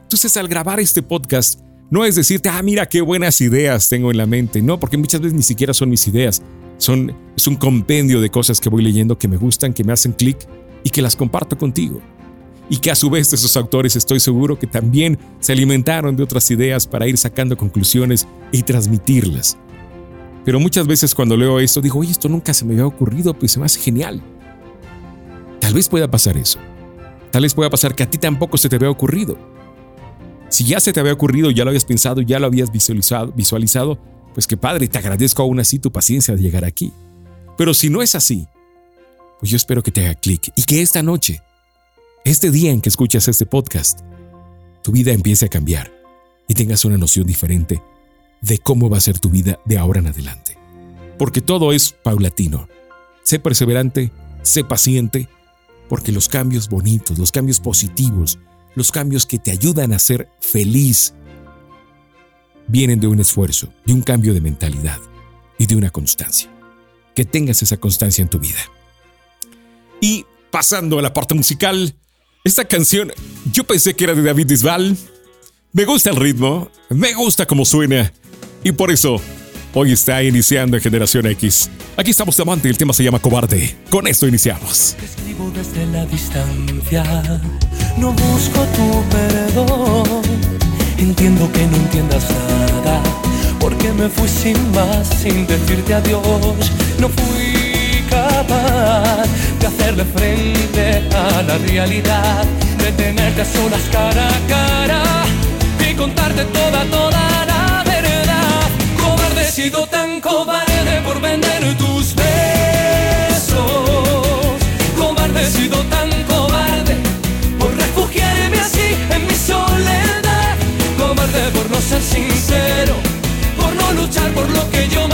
Entonces al grabar este podcast, no es decirte, ah, mira qué buenas ideas tengo en la mente. No, porque muchas veces ni siquiera son mis ideas. Son, es un compendio de cosas que voy leyendo que me gustan, que me hacen clic y que las comparto contigo. Y que a su vez esos autores estoy seguro que también se alimentaron de otras ideas para ir sacando conclusiones y transmitirlas. Pero muchas veces cuando leo esto digo, oye, esto nunca se me había ocurrido, pues se me hace genial. Tal vez pueda pasar eso. Tal vez pueda pasar que a ti tampoco se te había ocurrido. Si ya se te había ocurrido, ya lo habías pensado, ya lo habías visualizado, visualizado, pues qué padre, te agradezco aún así tu paciencia de llegar aquí. Pero si no es así, pues yo espero que te haga clic y que esta noche, este día en que escuchas este podcast, tu vida empiece a cambiar y tengas una noción diferente de cómo va a ser tu vida de ahora en adelante. Porque todo es paulatino. Sé perseverante, sé paciente, porque los cambios bonitos, los cambios positivos, los cambios que te ayudan a ser feliz vienen de un esfuerzo, de un cambio de mentalidad y de una constancia. Que tengas esa constancia en tu vida. Y pasando a la parte musical, esta canción yo pensé que era de David Bisbal. Me gusta el ritmo, me gusta cómo suena y por eso hoy está iniciando en Generación X. Aquí estamos de amante y el tema se llama Cobarde. Con esto iniciamos. Te escribo desde la distancia, no busco tu perdón. Entiendo que no entiendas nada, porque me fui sin más, sin decirte adiós. No fui capaz de hacerle frente a la realidad, de tenerte solas cara a cara y contarte toda, toda la sido tan cobarde por vender tus besos. Cobarde, sido tan cobarde por refugiarme así en mi soledad. Cobarde por no ser sincero, por no luchar por lo que yo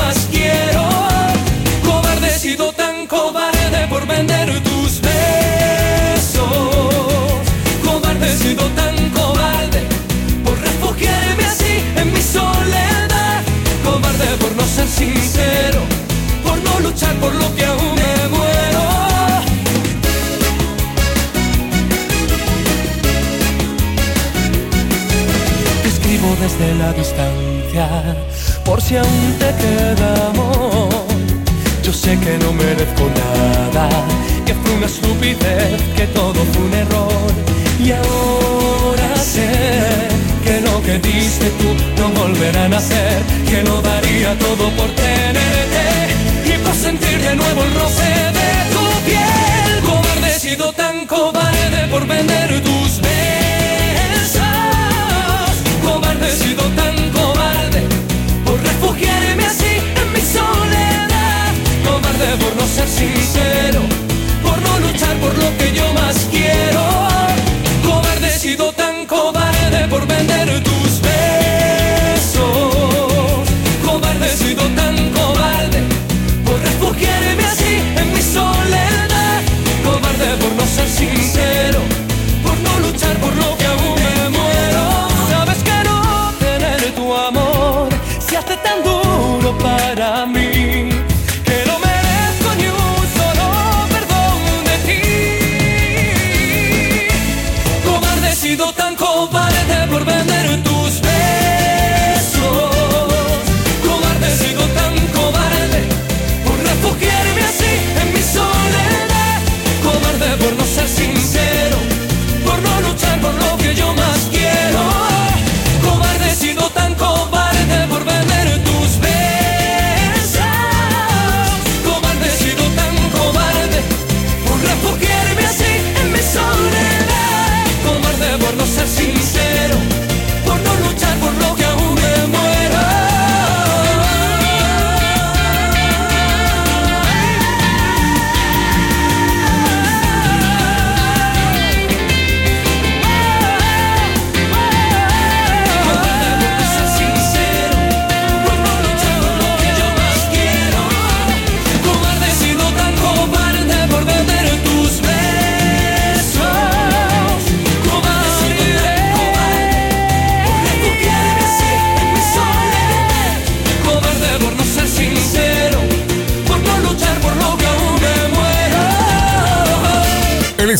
sincero, por no luchar por lo que aún me muero. Te escribo desde la distancia, por si aún te queda amor. Yo sé que no merezco nada, que fue una estupidez, que todo fue un error. Y ahora sé que lo que diste tú no volverá a nacer, que lo daría todo por tenerte y por sentir de nuevo el roce de tu piel. Cobarde, he sido tan cobarde por vender tus besos. Cobarde, he sido tan cobarde por refugiarme así en mi soledad. Cobarde por no ser sincero, por no luchar por lo que yo más quiero.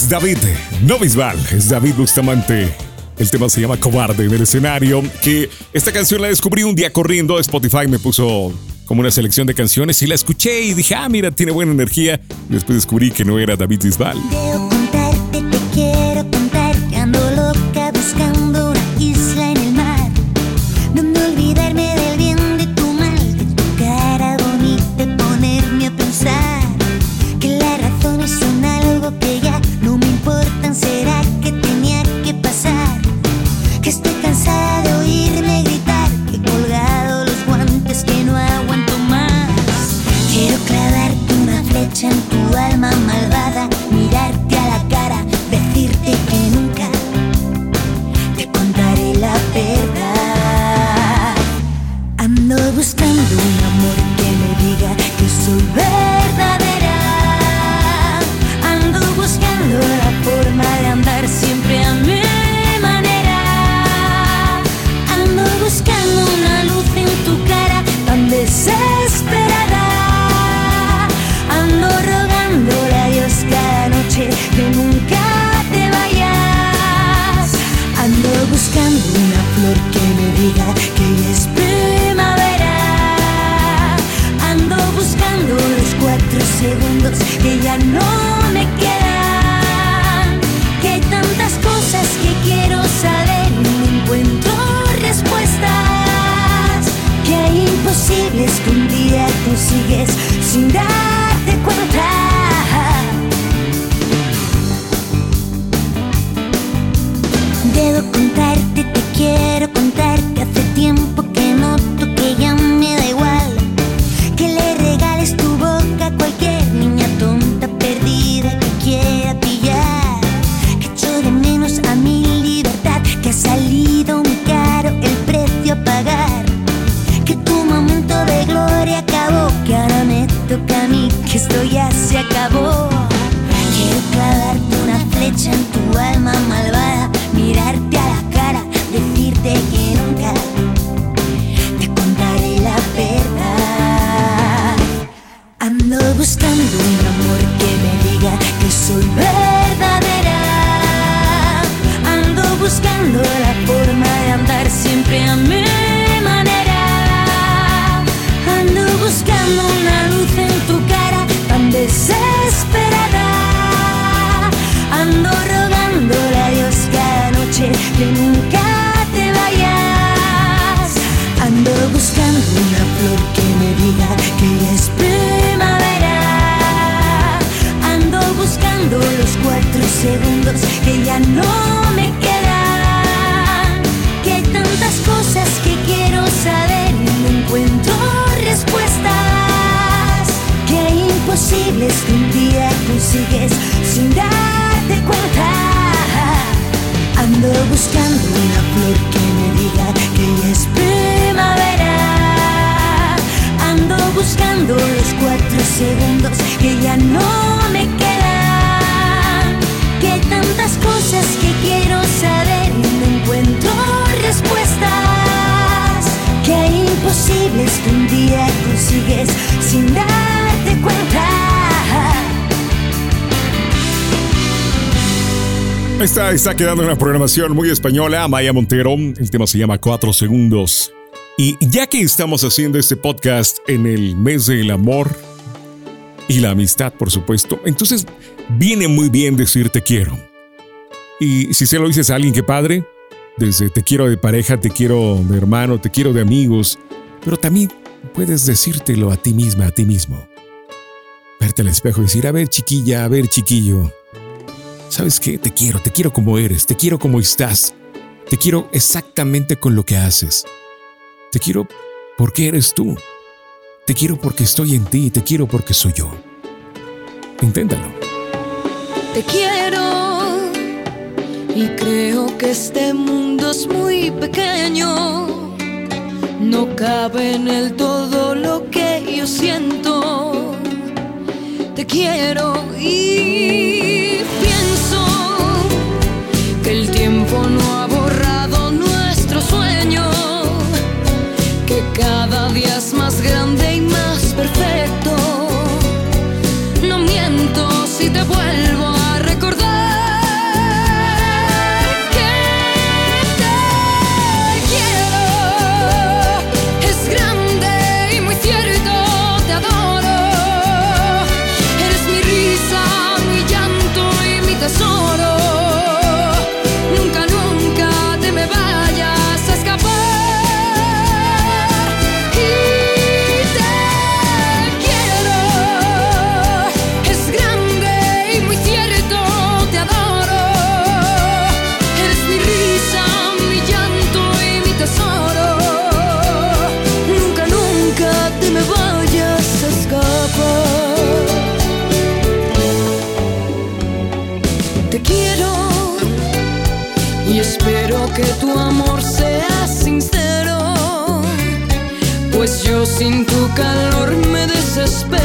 David, no Bisbal, es David Bustamante. El tema se llama Cobarde en el escenario, que esta canción la descubrí un día corriendo, Spotify me puso como una selección de canciones y la escuché y dije, ah, mira, tiene buena energía. Después descubrí que no era David Bisbal. Imposibles que un día consigues sin darte cuenta. Está, está quedando una programación muy española, Maya Montero. El tema se llama Cuatro Segundos. Y ya que estamos haciendo este podcast en el mes del amor y la amistad, por supuesto, entonces viene muy bien decir te quiero. Y si se lo dices a alguien que padre, desde te quiero de pareja, te quiero de hermano, te quiero de amigos, pero también puedes decírtelo a ti misma, a ti mismo. Verte al espejo y decir, a ver chiquilla, a ver chiquillo, ¿Sabes qué? Te quiero, te quiero como eres, te quiero como estás, te quiero exactamente con lo que haces. Te quiero porque eres tú. Te quiero porque estoy en ti, te quiero porque soy yo. Inténtalo. Te quiero y creo que este mundo es muy pequeño. No cabe en él todo lo que yo siento. Te quiero y pienso que el tiempo no ha borrado nuestro sueño. Que cada día es más grande y más perfecto. No miento si te vuelvo sin tu calor me desespero.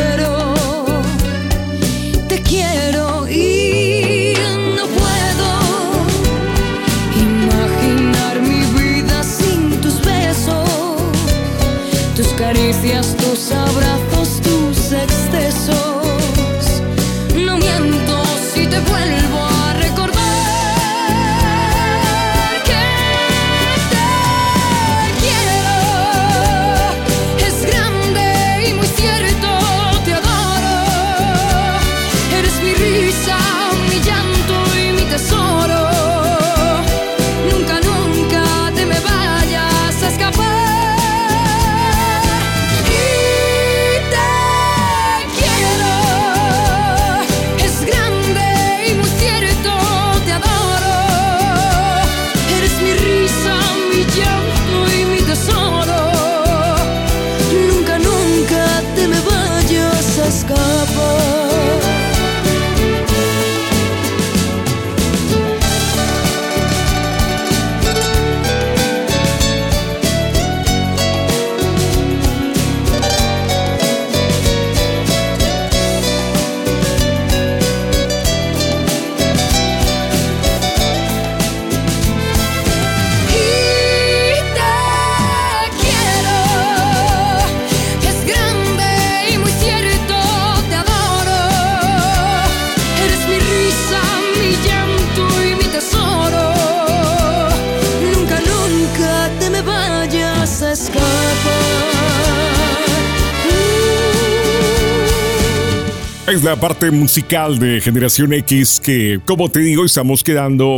Parte musical de Generación X que, como te digo, estamos quedando,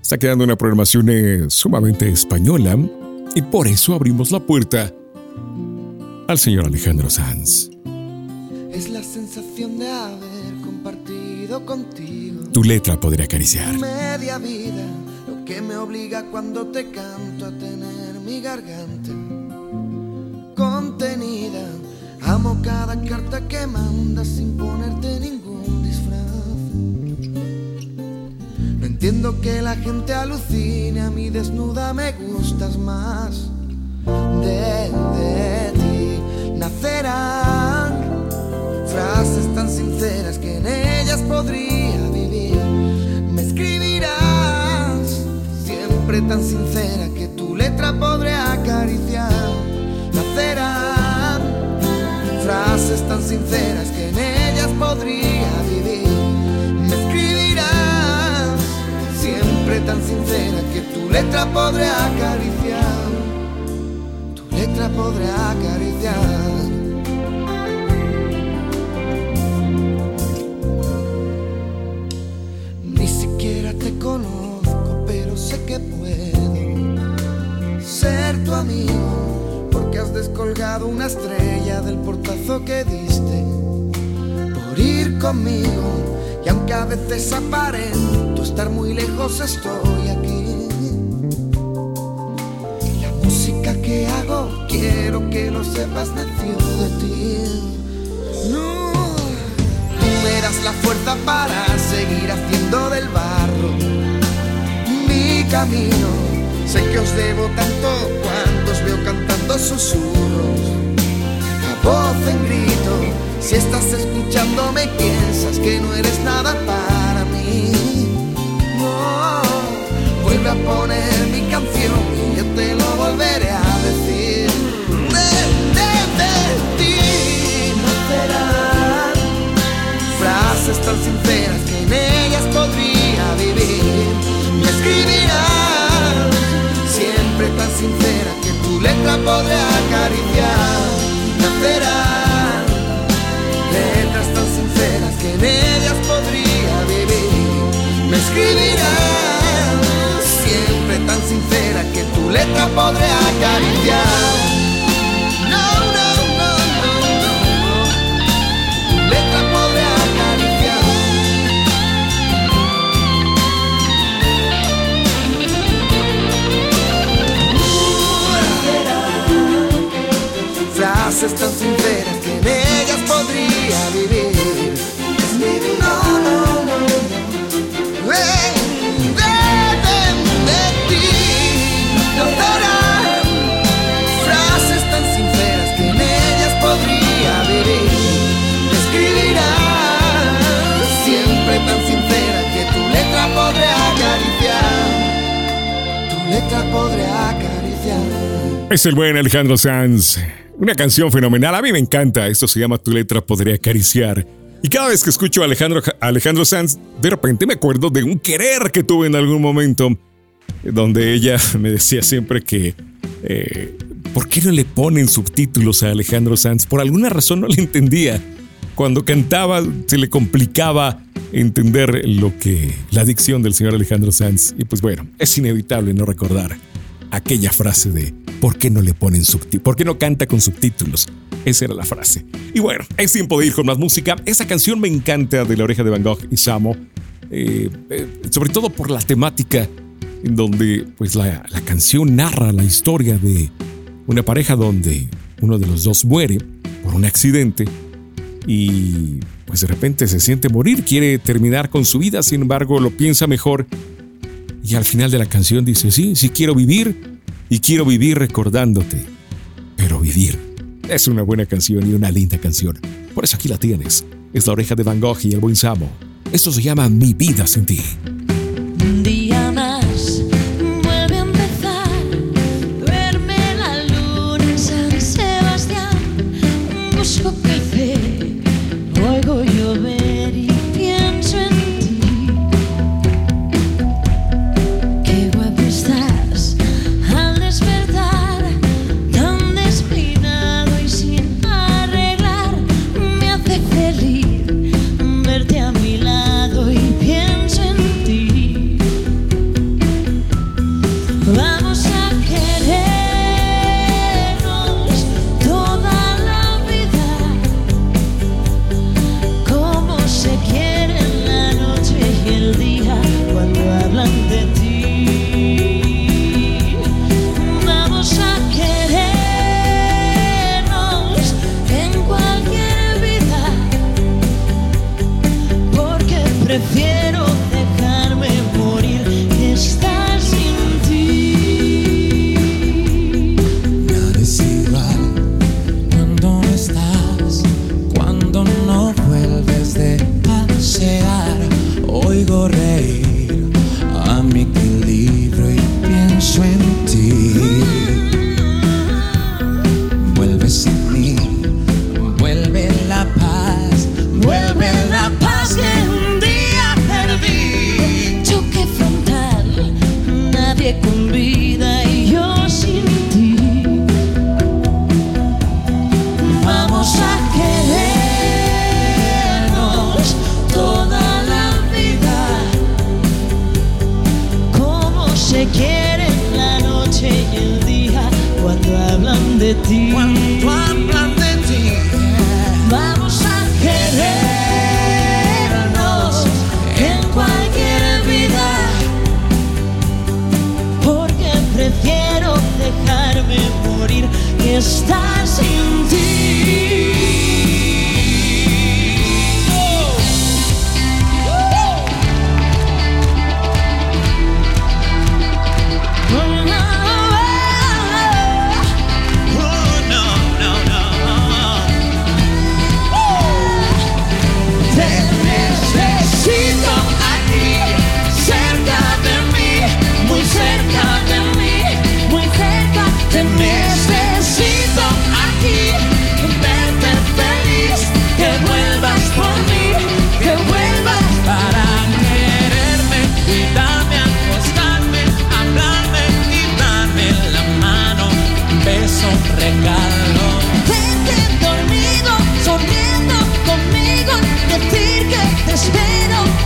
está quedando una programación eh, sumamente española y por eso abrimos la puerta al señor Alejandro Sanz. Es la sensación de haber compartido contigo Tu letra podría acariciar. media vida, lo que me obliga cuando te canto a tener mi garganta contenida. Amo cada carta que mandas sin ponerte ningún disfraz. No entiendo que la gente alucine, a mí desnuda me gustas más. De, ti nacerán frases tan sinceras que en ellas podría vivir. Me escribirás siempre tan sincera que tu letra podré acariciar. Nacerán frases tan sinceras que en ellas podría vivir. Me escribirás siempre tan sincera que tu letra podré acariciar. Tu letra podré acariciar. Ni siquiera te conozco, pero sé que puedo ser tu amigo, descolgado una estrella del portazo que diste por ir conmigo. Y aunque a veces aparento estar muy lejos, estoy aquí. La música que hago, quiero que lo sepas, nació de ti. No, tú me das la fuerza para seguir haciendo del barro mi camino. Sé que os debo cuando os veo cantando susurros, a voz en grito. Si estás escuchándome piensas que no eres nada para mí. No, vuelve a poner mi canción y yo te lo volveré a decir. De, ti nacerán frases tan sinceras que en ellas podría vivir. Me escribirás tu letra podré acariciar. Nacerán letras tan sinceras que en ellas podría vivir. Me escribirás siempre tan sincera que tu letra podré acariciar. Tan sinceras que en ellas podría vivir. No, no, no, no. Eh, de, ti nacerán frases tan sinceras que en ellas podría vivir. Escribirás siempre tan sincera que tu letra podré acariciar. Tu letra podré acariciar. Es el buen Alejandro Sanz. Una canción fenomenal. A mí me encanta. Esto se llama Tu letra podría acariciar. Y cada vez que escucho a Alejandro, Alejandro Sanz, de repente me acuerdo de un querer que tuve en algún momento, donde ella me decía siempre que, eh, ¿por qué no le ponen subtítulos a Alejandro Sanz? Por alguna razón no le entendía. Cuando cantaba se le complicaba entender lo que la dicción del señor Alejandro Sanz. Y pues bueno, es inevitable no recordar aquella frase de ¿por qué no le ponen subtítulos? ¿Por qué no canta con subtítulos? Esa era la frase. Y bueno, es tiempo de ir con más música. Esa canción me encanta de La Oreja de Van Gogh y Samo, eh, eh, sobre todo por la temática en donde pues la, la canción narra la historia de una pareja donde uno de los dos muere por un accidente y pues de repente se siente morir, quiere terminar con su vida, sin embargo lo piensa mejor y al final de la canción dice, sí, sí quiero vivir y quiero vivir recordándote, pero vivir. Es una buena canción y una linda canción. Por eso aquí la tienes. Es la oreja de Van Gogh y el buen Samo. Esto se llama Mi vida sin ti. De ti. Cuando hablan de ti, Vamos a querernos en cualquier vida, porque prefiero dejarme morir que estar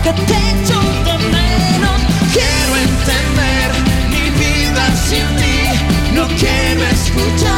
que te echo de menos. Quiero entender mi vida sin ti. No quiero escuchar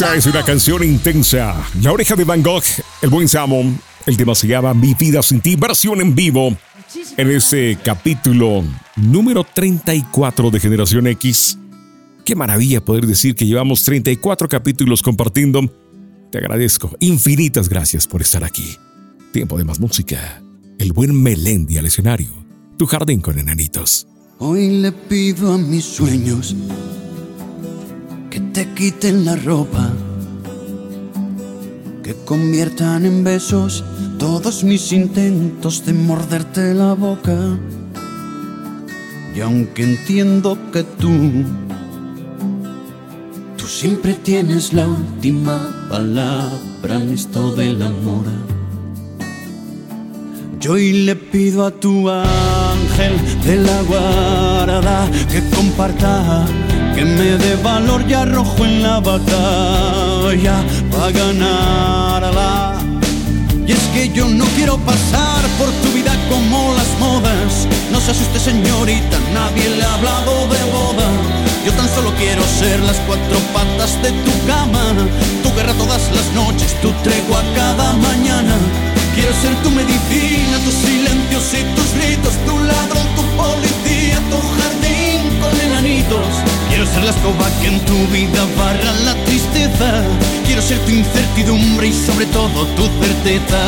Esta es una canción intensa. La oreja de Van Gogh, el buen Samon. El tema se llama Mi vida sin ti, versión en vivo. En este capítulo número 34 de Generación X. Qué maravilla poder decir que llevamos 34 capítulos compartiendo. Te agradezco. Infinitas gracias por estar aquí. Tiempo de más música. El buen Melendi al escenario. Tu jardín con enanitos. Hoy le pido a mis sueños que te quiten la ropa, que conviertan en besos todos mis intentos de morderte la boca. Y aunque entiendo que tú, tú siempre tienes la última palabra en esto del amor. Yo hoy le pido a tu ángel de la guarda que comparta, que me dé valor y arrojo en la batalla para ganarla. Y es que yo no quiero pasar por tu vida como las modas. No se asuste señorita, nadie le ha hablado de boda. Yo tan solo quiero ser las cuatro patas de tu cama, tu guerra todas las noches, tu tregua cada mañana. Quiero ser tu medicina, tus silencios y tus gritos, tu ladrón, tu policía, tu jardín con enanitos. Quiero ser la escoba que en tu vida barra la tristeza. Quiero ser tu incertidumbre y sobre todo tu certeza.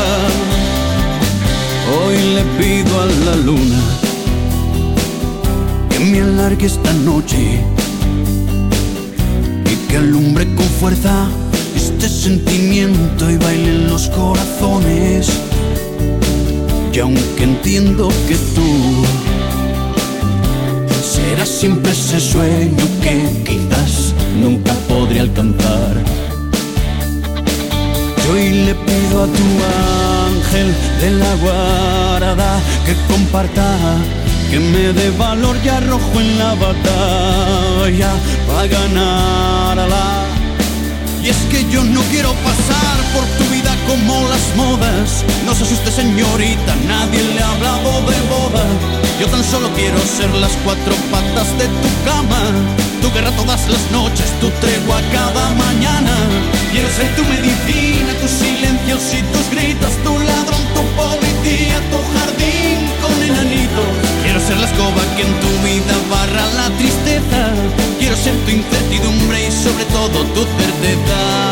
Hoy le pido a la luna que me alargue esta noche y que alumbre con fuerza este sentimiento y bailen los corazones. Y aunque entiendo que tú serás siempre ese sueño que quizás nunca podré alcanzar. Yo hoy le pido a tu ángel de la guarda que comparta, que me dé valor y arrojo en la batalla para ganarla. Y es que yo no quiero pasar por tu vida como las modas. No se asuste señorita, nadie le ha hablado de boda. Yo tan solo quiero ser las cuatro patas de tu cama. Tu guerra todas las noches, tu tregua cada mañana. Quiero ser tu medicina, tus silencios y tus gritos, tu ladrón, tu policía, tu jardín con enanitos. Quiero ser la escoba que en tu vida barra la tristeza. Quiero ser tu incertidumbre y sobre todo tu certeza.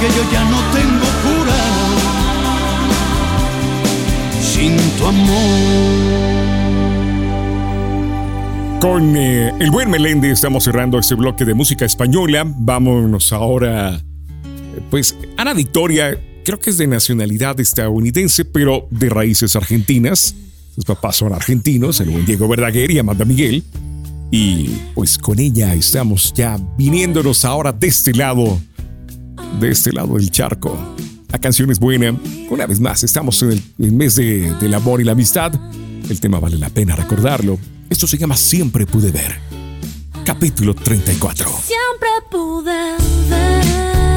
Que yo ya no tengo cura sin tu amor. Con eh, el buen Meléndez estamos cerrando este bloque de música española. Vámonos ahora, pues, Ana Victoria, creo que es de nacionalidad estadounidense, pero de raíces argentinas. Sus papás son argentinos, el buen Diego Verdaguer y Amanda Miguel. Y pues con ella estamos ya viniéndonos ahora de este lado, de este lado del charco. La canción es buena. Una vez más, estamos en el, mes de- del amor y la amistad. El tema vale la pena recordarlo. Esto se llama Siempre pude ver. Capítulo 34. Siempre pude ver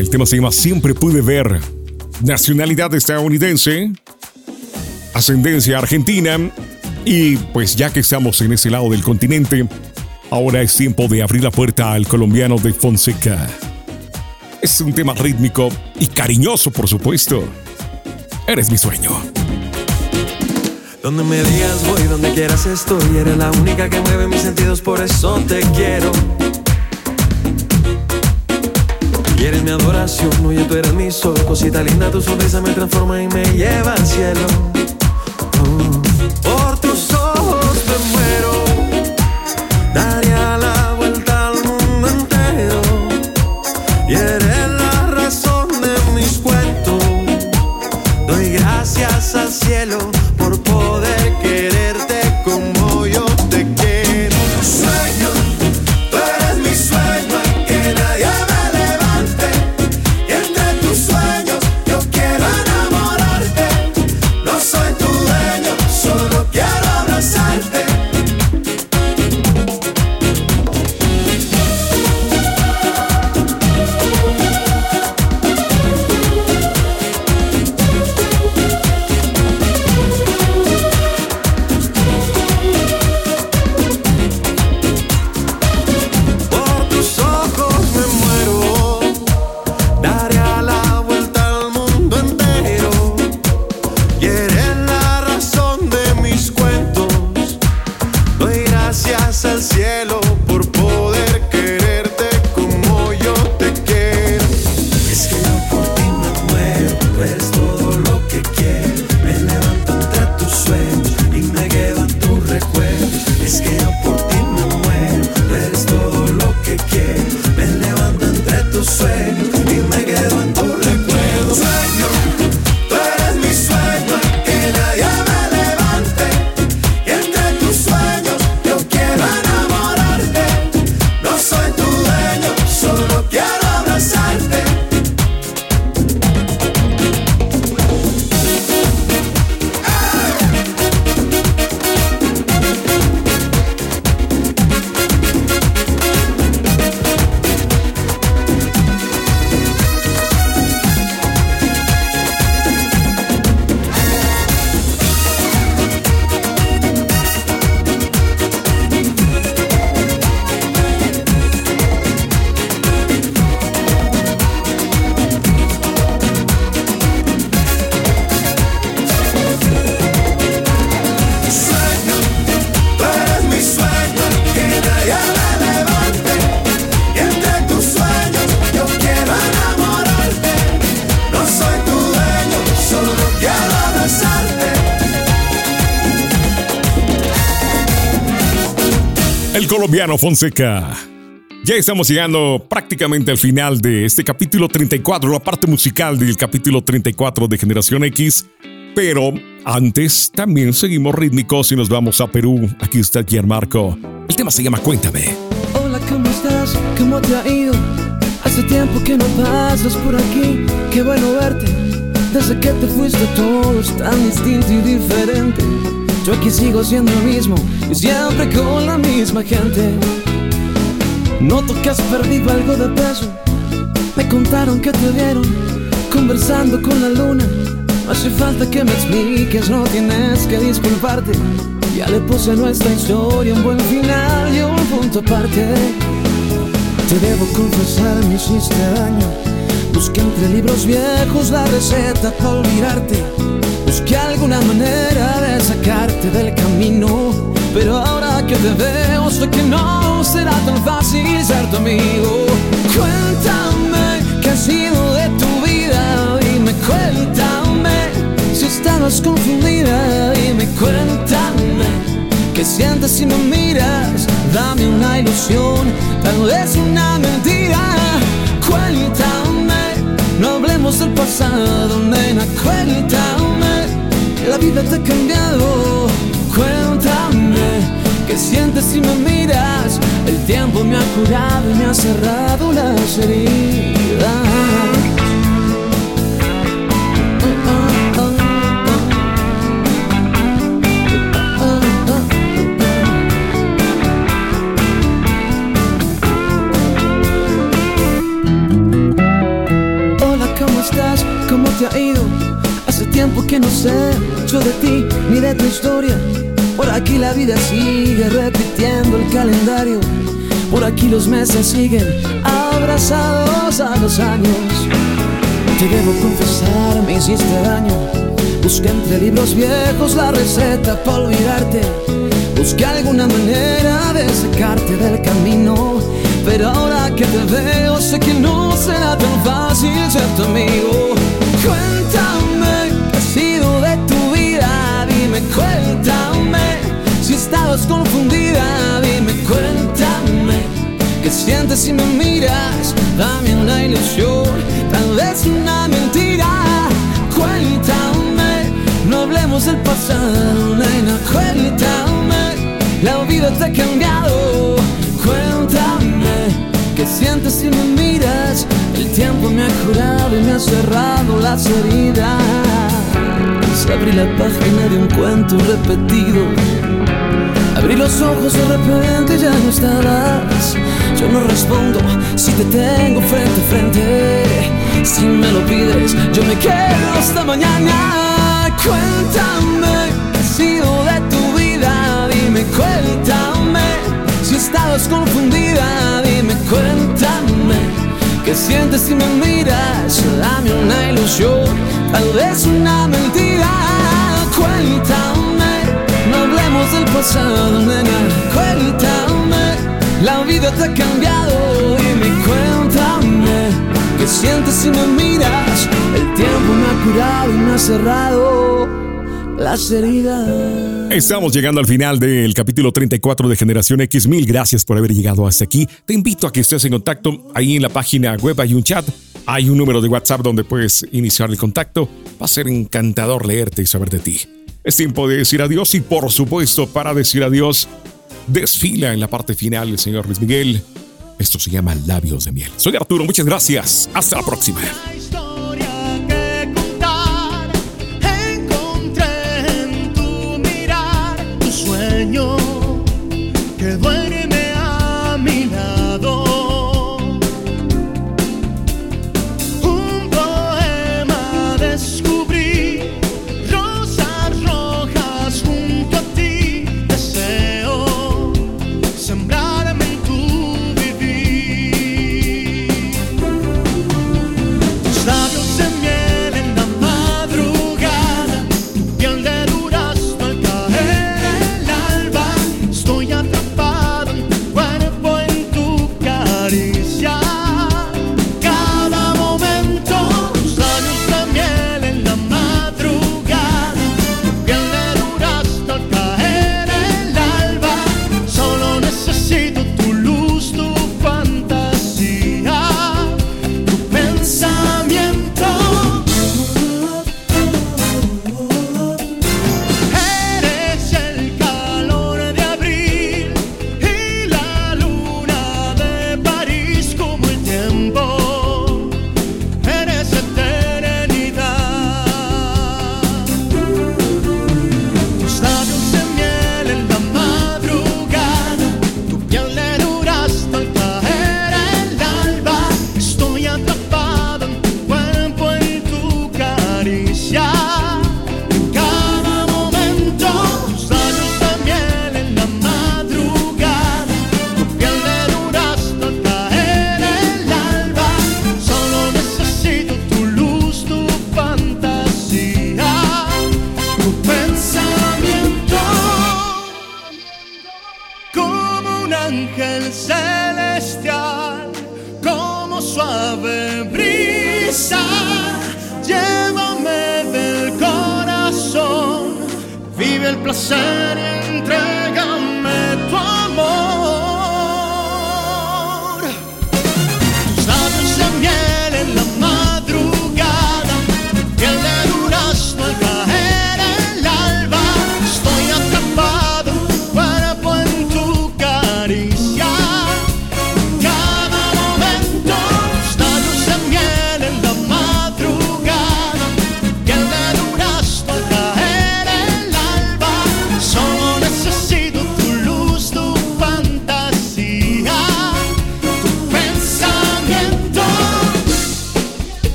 El tema se llama Siempre pude ver. Nacionalidad estadounidense, ascendencia argentina. Y pues ya que estamos en ese lado del continente, ahora es tiempo de abrir la puerta al colombiano de Fonseca. Es un tema rítmico y cariñoso, por supuesto. Eres mi sueño. Donde me digas voy, donde quieras estoy. Eres la única que mueve mis sentidos, por eso te quiero. Y eres mi adoración, oye, tú eres mi sol. Cosita linda, tu sonrisa me transforma y me lleva al cielo. Colombiano Fonseca. Ya estamos llegando prácticamente al final de este capítulo 34, la parte musical del capítulo 34 de Generación X. Pero antes también seguimos rítmicos y nos vamos a Perú. Aquí está Gianmarco. El tema se llama Cuéntame. Hola, ¿cómo estás? ¿Cómo te ha ido? Hace tiempo que no pasas por aquí, qué bueno verte. Desde que te fuiste todo es tan distinto y diferente. Yo aquí sigo siendo el mismo y siempre con la misma gente. Noto que has perdido algo de peso. Me contaron que te vieron conversando con la luna. Hace falta que me expliques, no tienes que disculparte. Ya le puse a nuestra historia un buen final y un punto aparte. Te debo confesar, me hiciste daño. Busqué entre libros viejos la receta para olvidarte. Busqué alguna manera de sacarte del camino. Pero ahora que te veo, sé que no será tan fácil ser tu amigo. Cuéntame qué ha sido de tu vida. Dime, cuéntame si estabas confundida. Dime, cuéntame ¿Qué sientes si me miras? Dame una ilusión, tal vez una mentira. Cuéntame, no hablemos del pasado, nena. Cuéntame, la vida te ha cambiado. Cuéntame, ¿qué sientes si me miras? El tiempo me ha curado y me ha cerrado las heridas. te ha ido. Tiempo que no sé mucho de ti ni de tu historia. Por aquí la vida sigue repitiendo el calendario. Por aquí los meses siguen abrazados a los años. Te debo confesar, me hiciste daño. Busqué entre libros viejos la receta para olvidarte. Busqué alguna manera de sacarte del camino. Pero ahora que te veo, sé que no será tan fácil ser tu amigo. Cuéntame Cuéntame si estabas confundida. Dime, cuéntame qué sientes si me miras. Dame una ilusión, tal vez una mentira. Cuéntame, no hablemos del pasado, nena. Cuéntame, la vida te ha cambiado. Cuéntame, qué sientes si me miras. El tiempo me ha curado y me ha cerrado las heridas. Abrí la página de un cuento repetido. Abrí los ojos de repente ya no estabas. Yo no respondo si te tengo frente a frente. Si me lo pides, yo me quedo hasta mañana. Cuéntame qué ha sido de tu vida. Dime, cuéntame si estabas confundida. Dime, cuéntame qué sientes si me miras. Dame una ilusión, tal vez una mentira. Cuéntame. No hablemos del pasado, nena. Cuéntame, la vida te ha cambiado. Dime, cuéntame, ¿qué sientes si me miras? El tiempo me ha curado y me ha cerrado las heridas. Estamos llegando al final del capítulo 34 de Generación X. Mil gracias por haber llegado hasta aquí. Te invito a que estés en contacto. Ahí en la página web hay un chat. Hay un número de WhatsApp donde puedes iniciar el contacto. Va a ser encantador leerte y saber de ti. Es tiempo de decir adiós y por supuesto para decir adiós desfila en la parte final el señor Luis Miguel. Esto se llama Labios de Miel. Soy Arturo, muchas gracias. Hasta la próxima.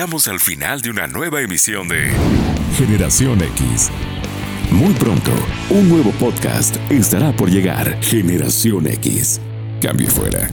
Llegamos al final de una nueva emisión de Generación X. Muy pronto, un nuevo podcast estará por llegar. Generación X. Cambio fuera.